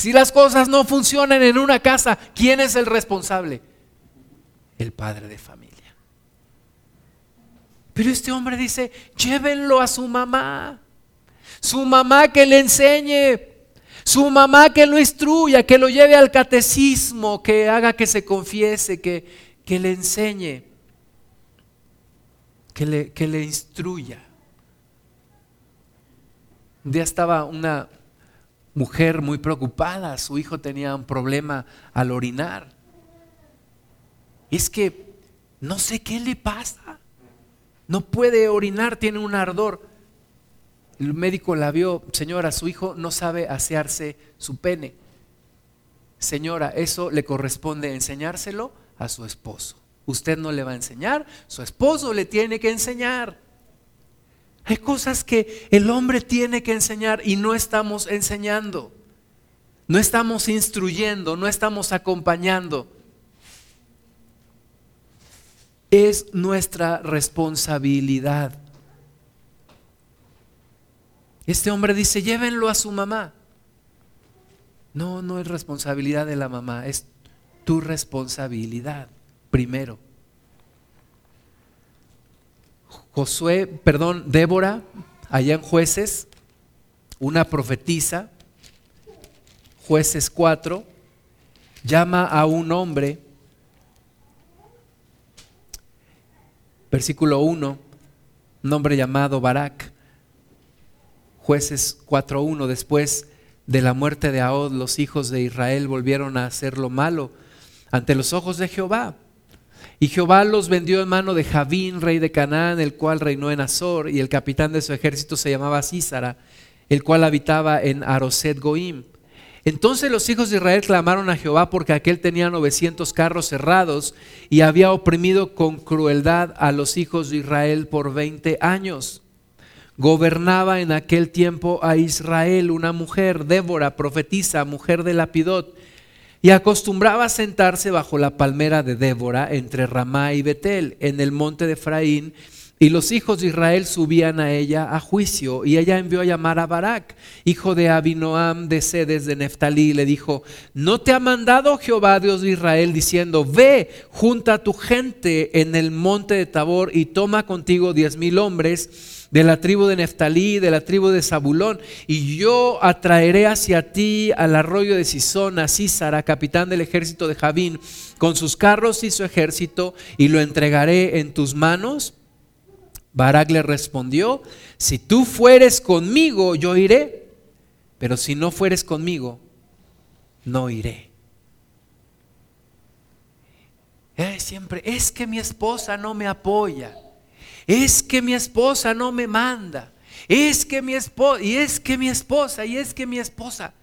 Si las cosas no funcionan en una casa, ¿quién es el responsable? el padre de familia. Pero este hombre dice, llévenlo a su mamá. Su mamá que le enseñe. Su mamá que lo instruya, que lo lleve al catecismo, que haga que se confiese, que, que le enseñe, que le, que le instruya. Un día estaba una mujer muy preocupada, su hijo tenía un problema al orinar. Es que no sé qué le pasa. No puede orinar, tiene un ardor. El médico la vio, señora, su hijo no sabe asearse su pene. Señora, eso le corresponde enseñárselo a su esposo. Usted no le va a enseñar, su esposo le tiene que enseñar. Hay cosas que el hombre tiene que enseñar y no estamos enseñando. No estamos instruyendo, no estamos acompañando. Es nuestra responsabilidad. Este hombre dice, llévenlo a su mamá. No, no es responsabilidad de la mamá, es tu responsabilidad primero. Josué, perdón, Débora, allá en jueces, una profetisa, jueces 4, llama a un hombre, versículo 1, un hombre llamado Barak, jueces 4.1, después de la muerte de Ahod, los hijos de Israel volvieron a hacer lo malo ante los ojos de Jehová y Jehová los vendió en mano de Javín, rey de Canaán, el cual reinó en Azor, y el capitán de su ejército se llamaba Císara, el cual habitaba en Aroset Goim. Entonces los hijos de Israel clamaron a Jehová porque aquel tenía 900 carros cerrados y había oprimido con crueldad a los hijos de Israel por 20 años. Gobernaba en aquel tiempo a Israel una mujer, Débora, profetisa, mujer de Lapidot, y acostumbraba a sentarse bajo la palmera de Débora entre Ramá y Betel, en el monte de Efraín, y los hijos de Israel subían a ella a juicio, y ella envió a llamar a Barak, hijo de Abinoam de Sedes de Neftalí, y le dijo, ¿no te ha mandado Jehová Dios de Israel diciendo, ve, junta a tu gente en el monte de Tabor y toma contigo diez mil hombres? De la tribu de Neftalí, de la tribu de Zabulón, y yo atraeré hacia ti al arroyo de Sisón, a Císara, capitán del ejército de Javín, con sus carros y su ejército, y lo entregaré en tus manos. Barak le respondió, si tú fueres conmigo, yo iré, pero si no fueres conmigo, no iré. siempre, es que mi esposa no me apoya es que mi esposa no me manda, es que mi esposa, y es que mi esposa, y es que mi esposa.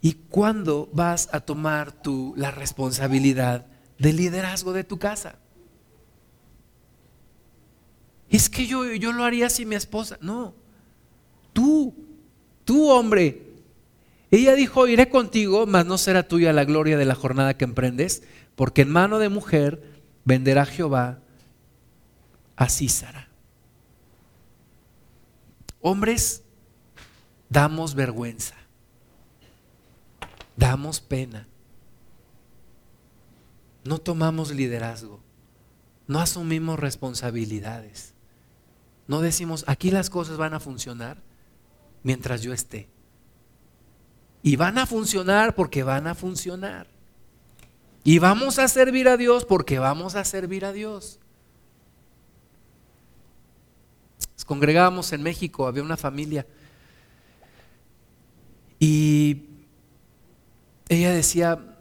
¿Y cuándo vas a tomar tú la responsabilidad del liderazgo de tu casa? Es que yo, yo lo haría si mi esposa. No, tú, tú hombre. Ella dijo, iré contigo, mas no será tuya la gloria de la jornada que emprendes, porque en mano de mujer venderá Jehová a Císara. Hombres, damos vergüenza, damos pena, no tomamos liderazgo, no asumimos responsabilidades, no decimos, aquí las cosas van a funcionar mientras yo esté. Y van a funcionar porque van a funcionar. Y vamos a servir a Dios porque vamos a servir a Dios. Congregábamos en México, había una familia. Y ella decía,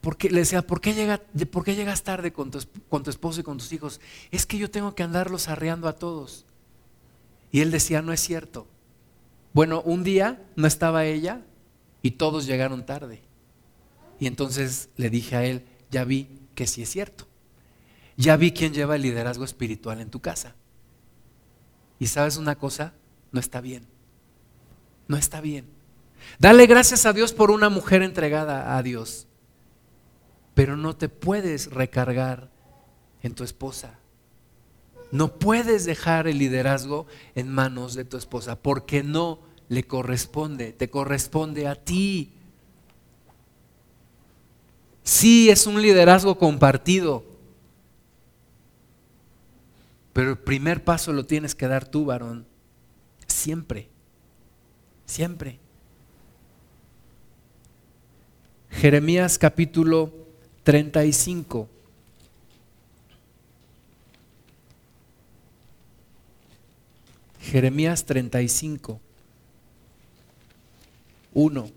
¿por qué? le decía, ¿por qué, llega, ¿por qué llegas tarde con tu, con tu esposo y con tus hijos? Es que yo tengo que andarlos arreando a todos. Y él decía, no es cierto. Bueno, un día no estaba ella y todos llegaron tarde. Y entonces le dije a él, ya vi que sí es cierto. Ya vi quién lleva el liderazgo espiritual en tu casa. Y sabes una cosa, no está bien. No está bien. Dale gracias a Dios por una mujer entregada a Dios. Pero no te puedes recargar en tu esposa. No puedes dejar el liderazgo en manos de tu esposa porque no le corresponde, te corresponde a ti. Sí, es un liderazgo compartido. Pero el primer paso lo tienes que dar tú, varón. Siempre. Siempre. Jeremías capítulo 35. Jeremías 35. 1.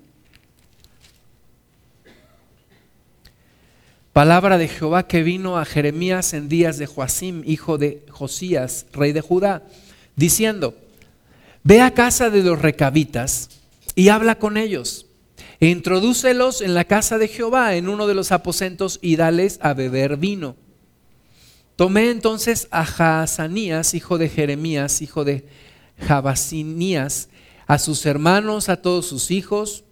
Palabra de Jehová que vino a Jeremías en días de Joacim, hijo de Josías, rey de Judá, diciendo, Ve a casa de los recabitas y habla con ellos, e introdúcelos en la casa de Jehová, en uno de los aposentos, y dales a beber vino. Tomé entonces a Jaazanías, hijo de Jeremías, hijo de Jabasinías, a sus hermanos, a todos sus hijos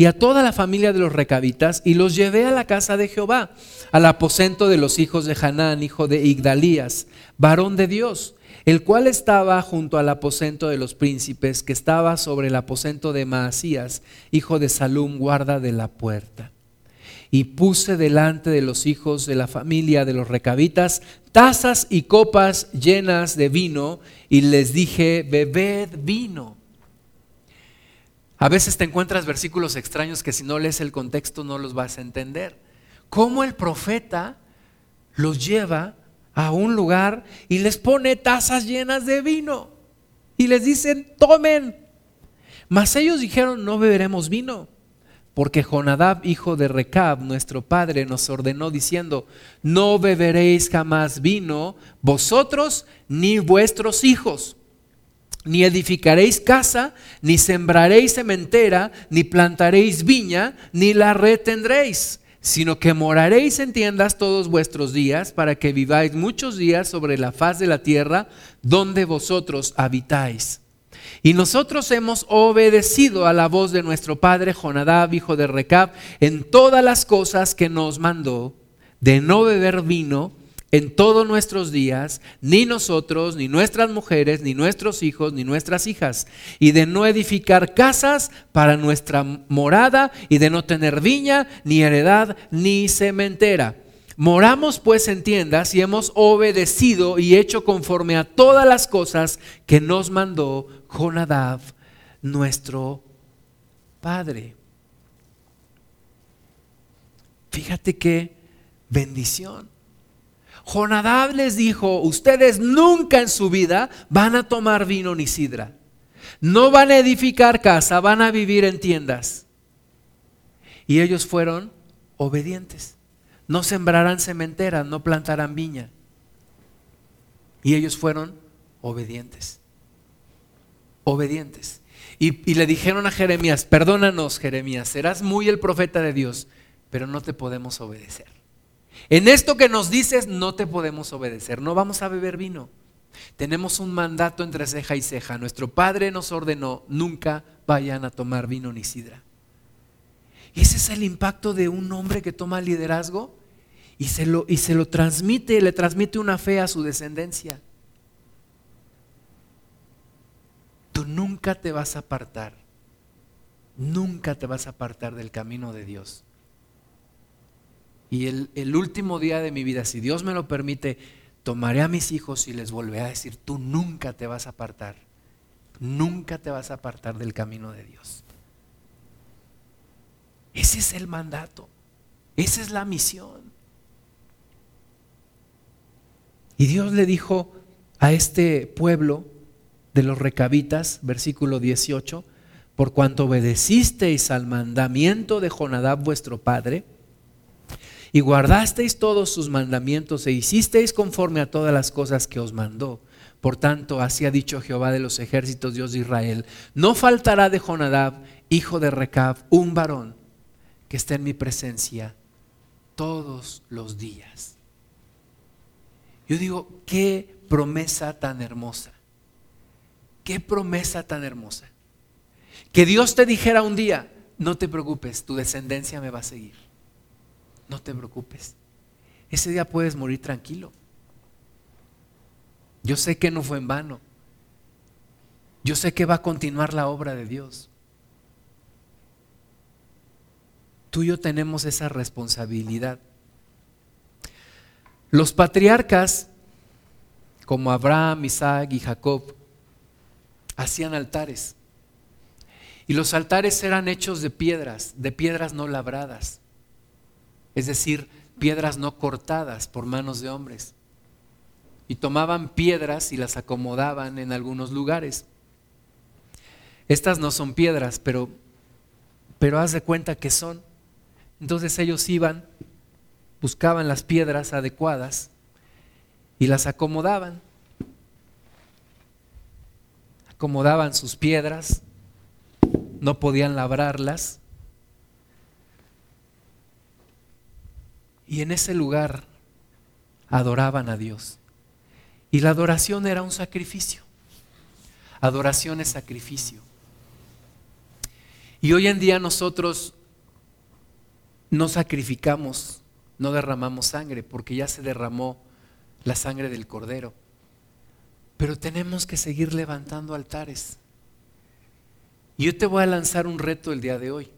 y a toda la familia de los recabitas, y los llevé a la casa de Jehová, al aposento de los hijos de Hanán, hijo de Igdalías, varón de Dios, el cual estaba junto al aposento de los príncipes, que estaba sobre el aposento de Maasías, hijo de Salum, guarda de la puerta y puse delante de los hijos de la familia de los recabitas tazas y copas llenas de vino y les dije, bebed vino. A veces te encuentras versículos extraños que si no lees el contexto no los vas a entender. ¿Cómo el profeta los lleva a un lugar y les pone tazas llenas de vino? Y les dicen, tomen. Mas ellos dijeron, no beberemos vino porque Jonadab, hijo de Recab, nuestro padre, nos ordenó diciendo, no beberéis jamás vino, vosotros ni vuestros hijos, ni edificaréis casa, ni sembraréis cementera, ni plantaréis viña, ni la retendréis, sino que moraréis en tiendas todos vuestros días, para que viváis muchos días sobre la faz de la tierra donde vosotros habitáis. Y nosotros hemos obedecido a la voz de nuestro padre Jonadab, hijo de Recab, en todas las cosas que nos mandó, de no beber vino en todos nuestros días, ni nosotros, ni nuestras mujeres, ni nuestros hijos, ni nuestras hijas, y de no edificar casas para nuestra morada, y de no tener viña, ni heredad, ni cementera Moramos pues en tiendas y hemos obedecido y hecho conforme a todas las cosas que nos mandó Jonadab, nuestro Padre. Fíjate qué bendición. Jonadab les dijo, ustedes nunca en su vida van a tomar vino ni sidra. No van a edificar casa, van a vivir en tiendas. Y ellos fueron obedientes no sembrarán cementeras, no plantarán viña. Y ellos fueron obedientes. Obedientes. Y, y, le dijeron a Jeremías, perdónanos Jeremías, serás muy el profeta de Dios, pero no te podemos obedecer. En esto que nos dices, no te podemos obedecer, no vamos a beber vino. Tenemos un mandato entre ceja y ceja. Nuestro Padre nos ordenó, nunca vayan a tomar vino ni sidra. Ese es el impacto de un hombre que toma liderazgo y se lo, y se lo transmite, le transmite una fe a su descendencia. Tú nunca te vas a apartar, nunca te vas a apartar del camino de Dios. Y el, último día de mi vida, si Dios me lo permite, tomaré a mis hijos y les volveré a decir, tú nunca te vas a apartar, nunca te vas a apartar del camino de Dios. Ese es el mandato, esa es la misión. Y Dios le dijo a este pueblo de los recabitas, versículo 18, por cuanto obedecisteis al mandamiento de Jonadab vuestro padre, y guardasteis todos sus mandamientos e hicisteis conforme a todas las cosas que os mandó. Por tanto, así ha dicho Jehová de los ejércitos, Dios de Israel, no faltará de Jonadab, hijo de Recab, un varón que esté en mi presencia todos los días. Yo digo, qué promesa tan hermosa. Qué promesa tan hermosa. Que Dios te dijera un día, no te preocupes, tu descendencia me va a seguir. No te preocupes. Ese día puedes morir tranquilo. Yo sé que no fue en vano. Yo sé que va a continuar la obra de Dios. Tú y yo tenemos esa responsabilidad. Los patriarcas, como Abraham, Isaac y Jacob, hacían altares. Y los altares eran hechos de piedras, de piedras no labradas. Es decir, piedras no cortadas por manos de hombres. Y tomaban piedras y las acomodaban en algunos lugares. Estas no son piedras, pero, pero haz de cuenta que son. Entonces ellos iban, buscaban las piedras adecuadas y las acomodaban. Acomodaban sus piedras, no podían labrarlas. Y en ese lugar adoraban a Dios. Y la adoración era un sacrificio. Adoración es sacrificio. Y hoy en día nosotros no sacrificamos, no derramamos sangre, porque ya se derramó la sangre del cordero. Pero tenemos que seguir levantando altares. Y yo te voy a lanzar un reto el día de hoy.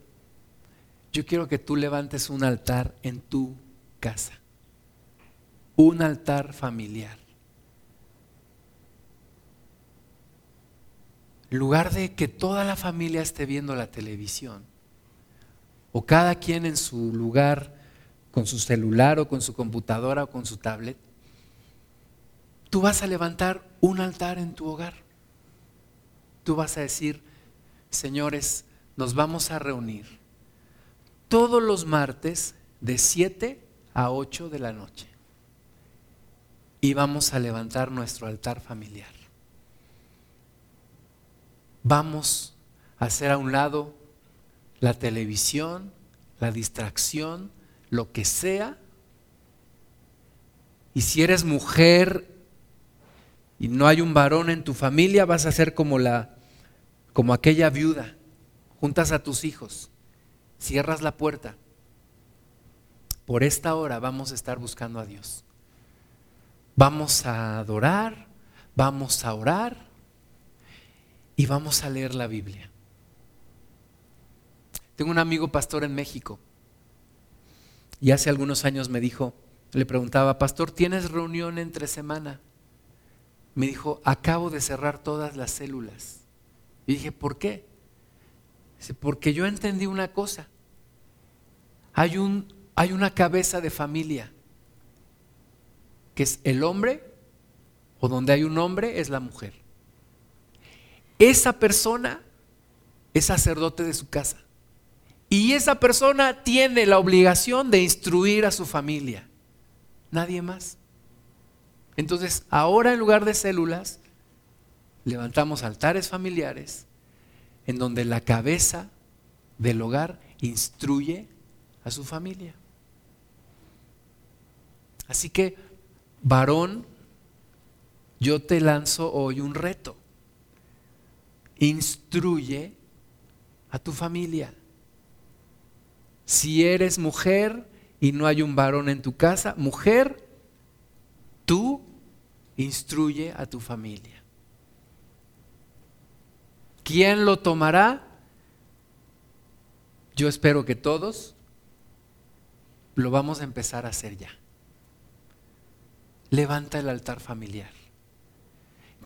Yo quiero que tú levantes un altar en tu casa. Un altar familiar. Lugar de que toda la familia esté viendo la televisión, o cada quien en su lugar, con su celular o con su computadora o con su tablet, tú vas a levantar un altar en tu hogar. Tú vas a decir, señores, nos vamos a reunir todos los martes de 7 a 8 de la noche y vamos a levantar nuestro altar familiar. Vamos a hacer a un lado la televisión, la distracción, lo que sea. Y si eres mujer y no hay un varón en tu familia, vas a ser como la como aquella viuda. Juntas a tus hijos, cierras la puerta. Por esta hora vamos a estar buscando a Dios. Vamos a adorar, vamos a orar y vamos a leer la Biblia. Tengo un amigo pastor en México y hace algunos años me dijo, le preguntaba, pastor, ¿tienes reunión entre semana? Me dijo, acabo de cerrar todas las células. Y dije, ¿por qué? Dice, porque yo entendí una cosa. Hay, un, hay una cabeza de familia, que es el hombre, o donde hay un hombre es la mujer. Esa persona es sacerdote de su casa. Y esa persona tiene la obligación de instruir a su familia. Nadie más. Entonces, ahora en lugar de células, levantamos altares familiares en donde la cabeza del hogar instruye a su familia. Así que, varón, yo te lanzo hoy un reto. Instruye a tu familia. Si eres mujer y no hay un varón en tu casa, mujer, tú instruye a tu familia. ¿Quién lo tomará? Yo espero que todos lo vamos a empezar a hacer ya. Levanta el altar familiar.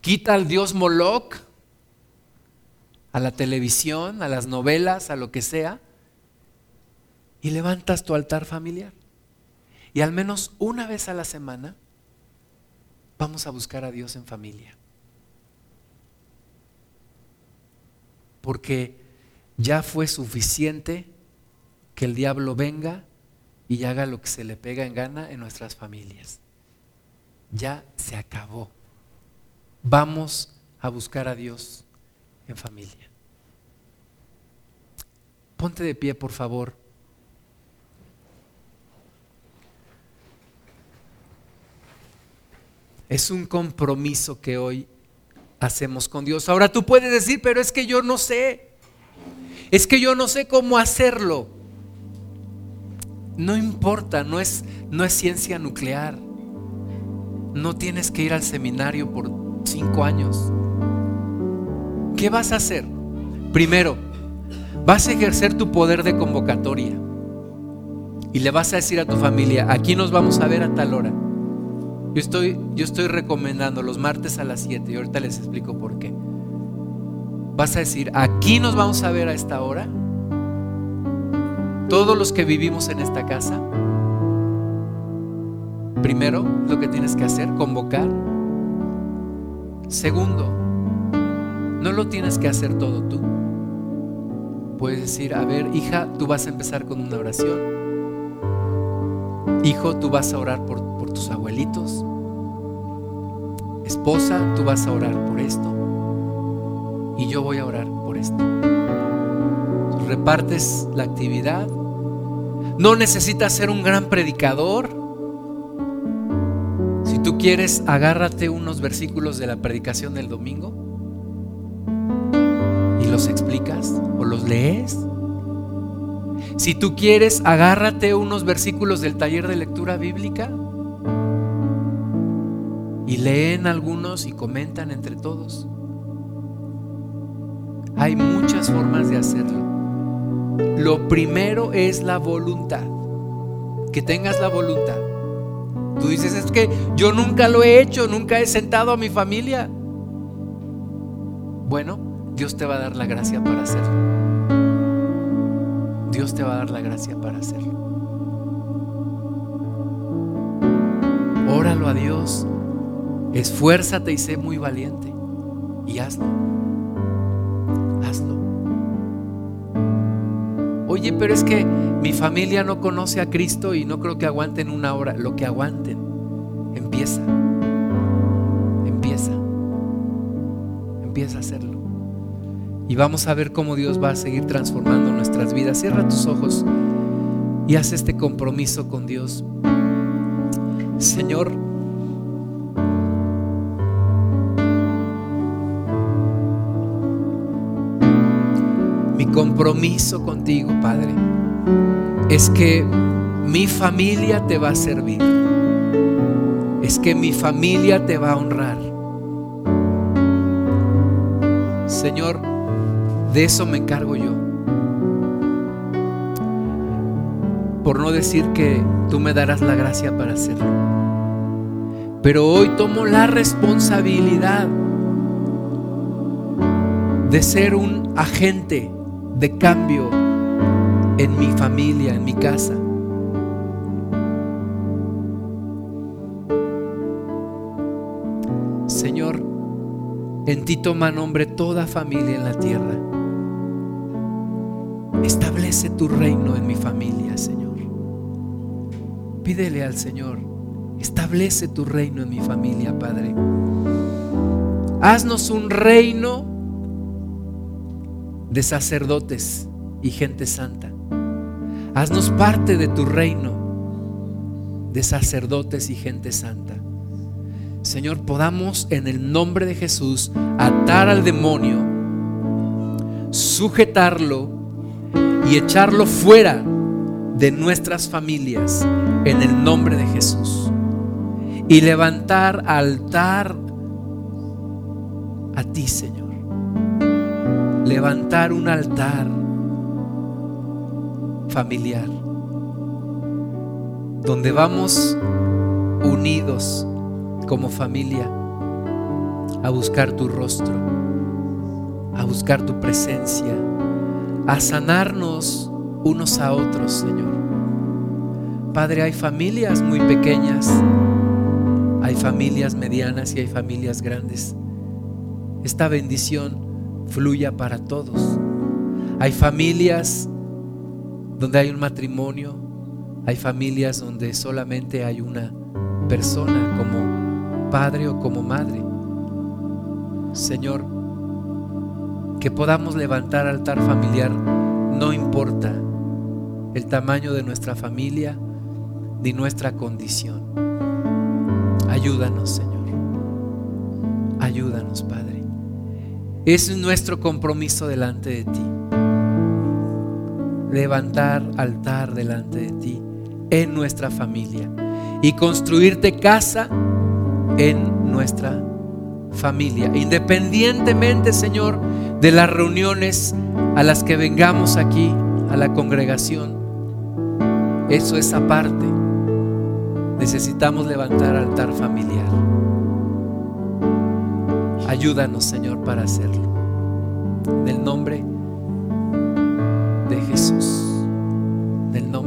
Quita al dios Moloch, a la televisión, a las novelas, a lo que sea, y levantas tu altar familiar. Y al menos una vez a la semana vamos a buscar a Dios en familia. porque ya fue suficiente que el diablo venga y haga lo que se le pega en gana en nuestras familias. Ya se acabó. Vamos a buscar a Dios en familia. Ponte de pie, por favor. Es un compromiso que hoy hacemos con Dios. Ahora tú puedes decir, pero es que yo no sé. Es que yo no sé cómo hacerlo. No importa, no es, no es ciencia nuclear. No tienes que ir al seminario por cinco años. ¿Qué vas a hacer? Primero, vas a ejercer tu poder de convocatoria. y le vas a decir a tu familia, aquí nos vamos a ver a tal hora. Yo estoy, yo estoy recomendando los martes a las 7 y ahorita les explico por qué. Vas a decir, aquí nos vamos a ver a esta hora. Todos los que vivimos en esta casa, primero lo que tienes que hacer, convocar. Segundo, no lo tienes que hacer todo tú. Puedes decir, a ver, hija, tú vas a empezar con una oración. Hijo, tú vas a orar por, por tus abuelitos. Esposa, tú vas a orar por esto. Y yo voy a orar por esto. Repartes la actividad. No necesitas ser un gran predicador. Quieres, agárrate unos versículos de la predicación del domingo y los explicas o los lees. Si tú quieres, agárrate unos versículos del taller de lectura bíblica y leen algunos y comentan entre todos. Hay muchas formas de hacerlo. Lo primero es la voluntad. Que tengas la voluntad. Tú dices, es que yo nunca lo he hecho, nunca he sentado a mi familia. Bueno, Dios te va a dar la gracia para hacerlo. Dios te va a dar la gracia para hacerlo. Óralo a Dios, esfuérzate y sé muy valiente y hazlo. Oye, pero es que mi familia no conoce a Cristo y no creo que aguanten una hora. Lo que aguanten, empieza. Empieza. Empieza a hacerlo. Y vamos a ver cómo Dios va a seguir transformando nuestras vidas. Cierra tus ojos y haz este compromiso con Dios. Señor, compromiso contigo, Padre, es que mi familia te va a servir. Es que mi familia te va a honrar. Señor, de eso me encargo yo. Por no decir que tú me darás la gracia para hacerlo. Pero hoy tomo la responsabilidad de ser un agente de cambio en mi familia, en mi casa. Señor, en ti toma nombre toda familia en la tierra. Establece tu reino en mi familia, Señor. Pídele al Señor, establece tu reino en mi familia, Padre. Haznos un reino de sacerdotes y gente santa. Haznos parte de tu reino de sacerdotes y gente santa. Señor, podamos en el nombre de Jesús atar al demonio, sujetarlo y echarlo fuera de nuestras familias en el nombre de Jesús. Y levantar altar a ti, Señor. Levantar un altar familiar donde vamos unidos como familia a buscar tu rostro, a buscar tu presencia a sanarnos unos a otros, Señor. Padre, hay familias muy pequeñas, hay familias medianas y hay familias grandes. Esta bendición fluya para todos. Hay familias donde hay un matrimonio, hay familias donde solamente hay una persona como padre o como madre. Señor, que podamos levantar altar familiar, no importa el tamaño de nuestra familia ni nuestra condición. Ayúdanos, Señor. Ayúdanos, Padre. Es nuestro compromiso delante de ti. Levantar altar delante de ti en nuestra familia y construirte casa en nuestra familia. Independientemente, Señor, de las reuniones a las que vengamos aquí, a la congregación. Eso es aparte. Necesitamos levantar altar familiar. Ayúdanos, Señor, para hacerlo. En el nombre de Jesús. En el nombre.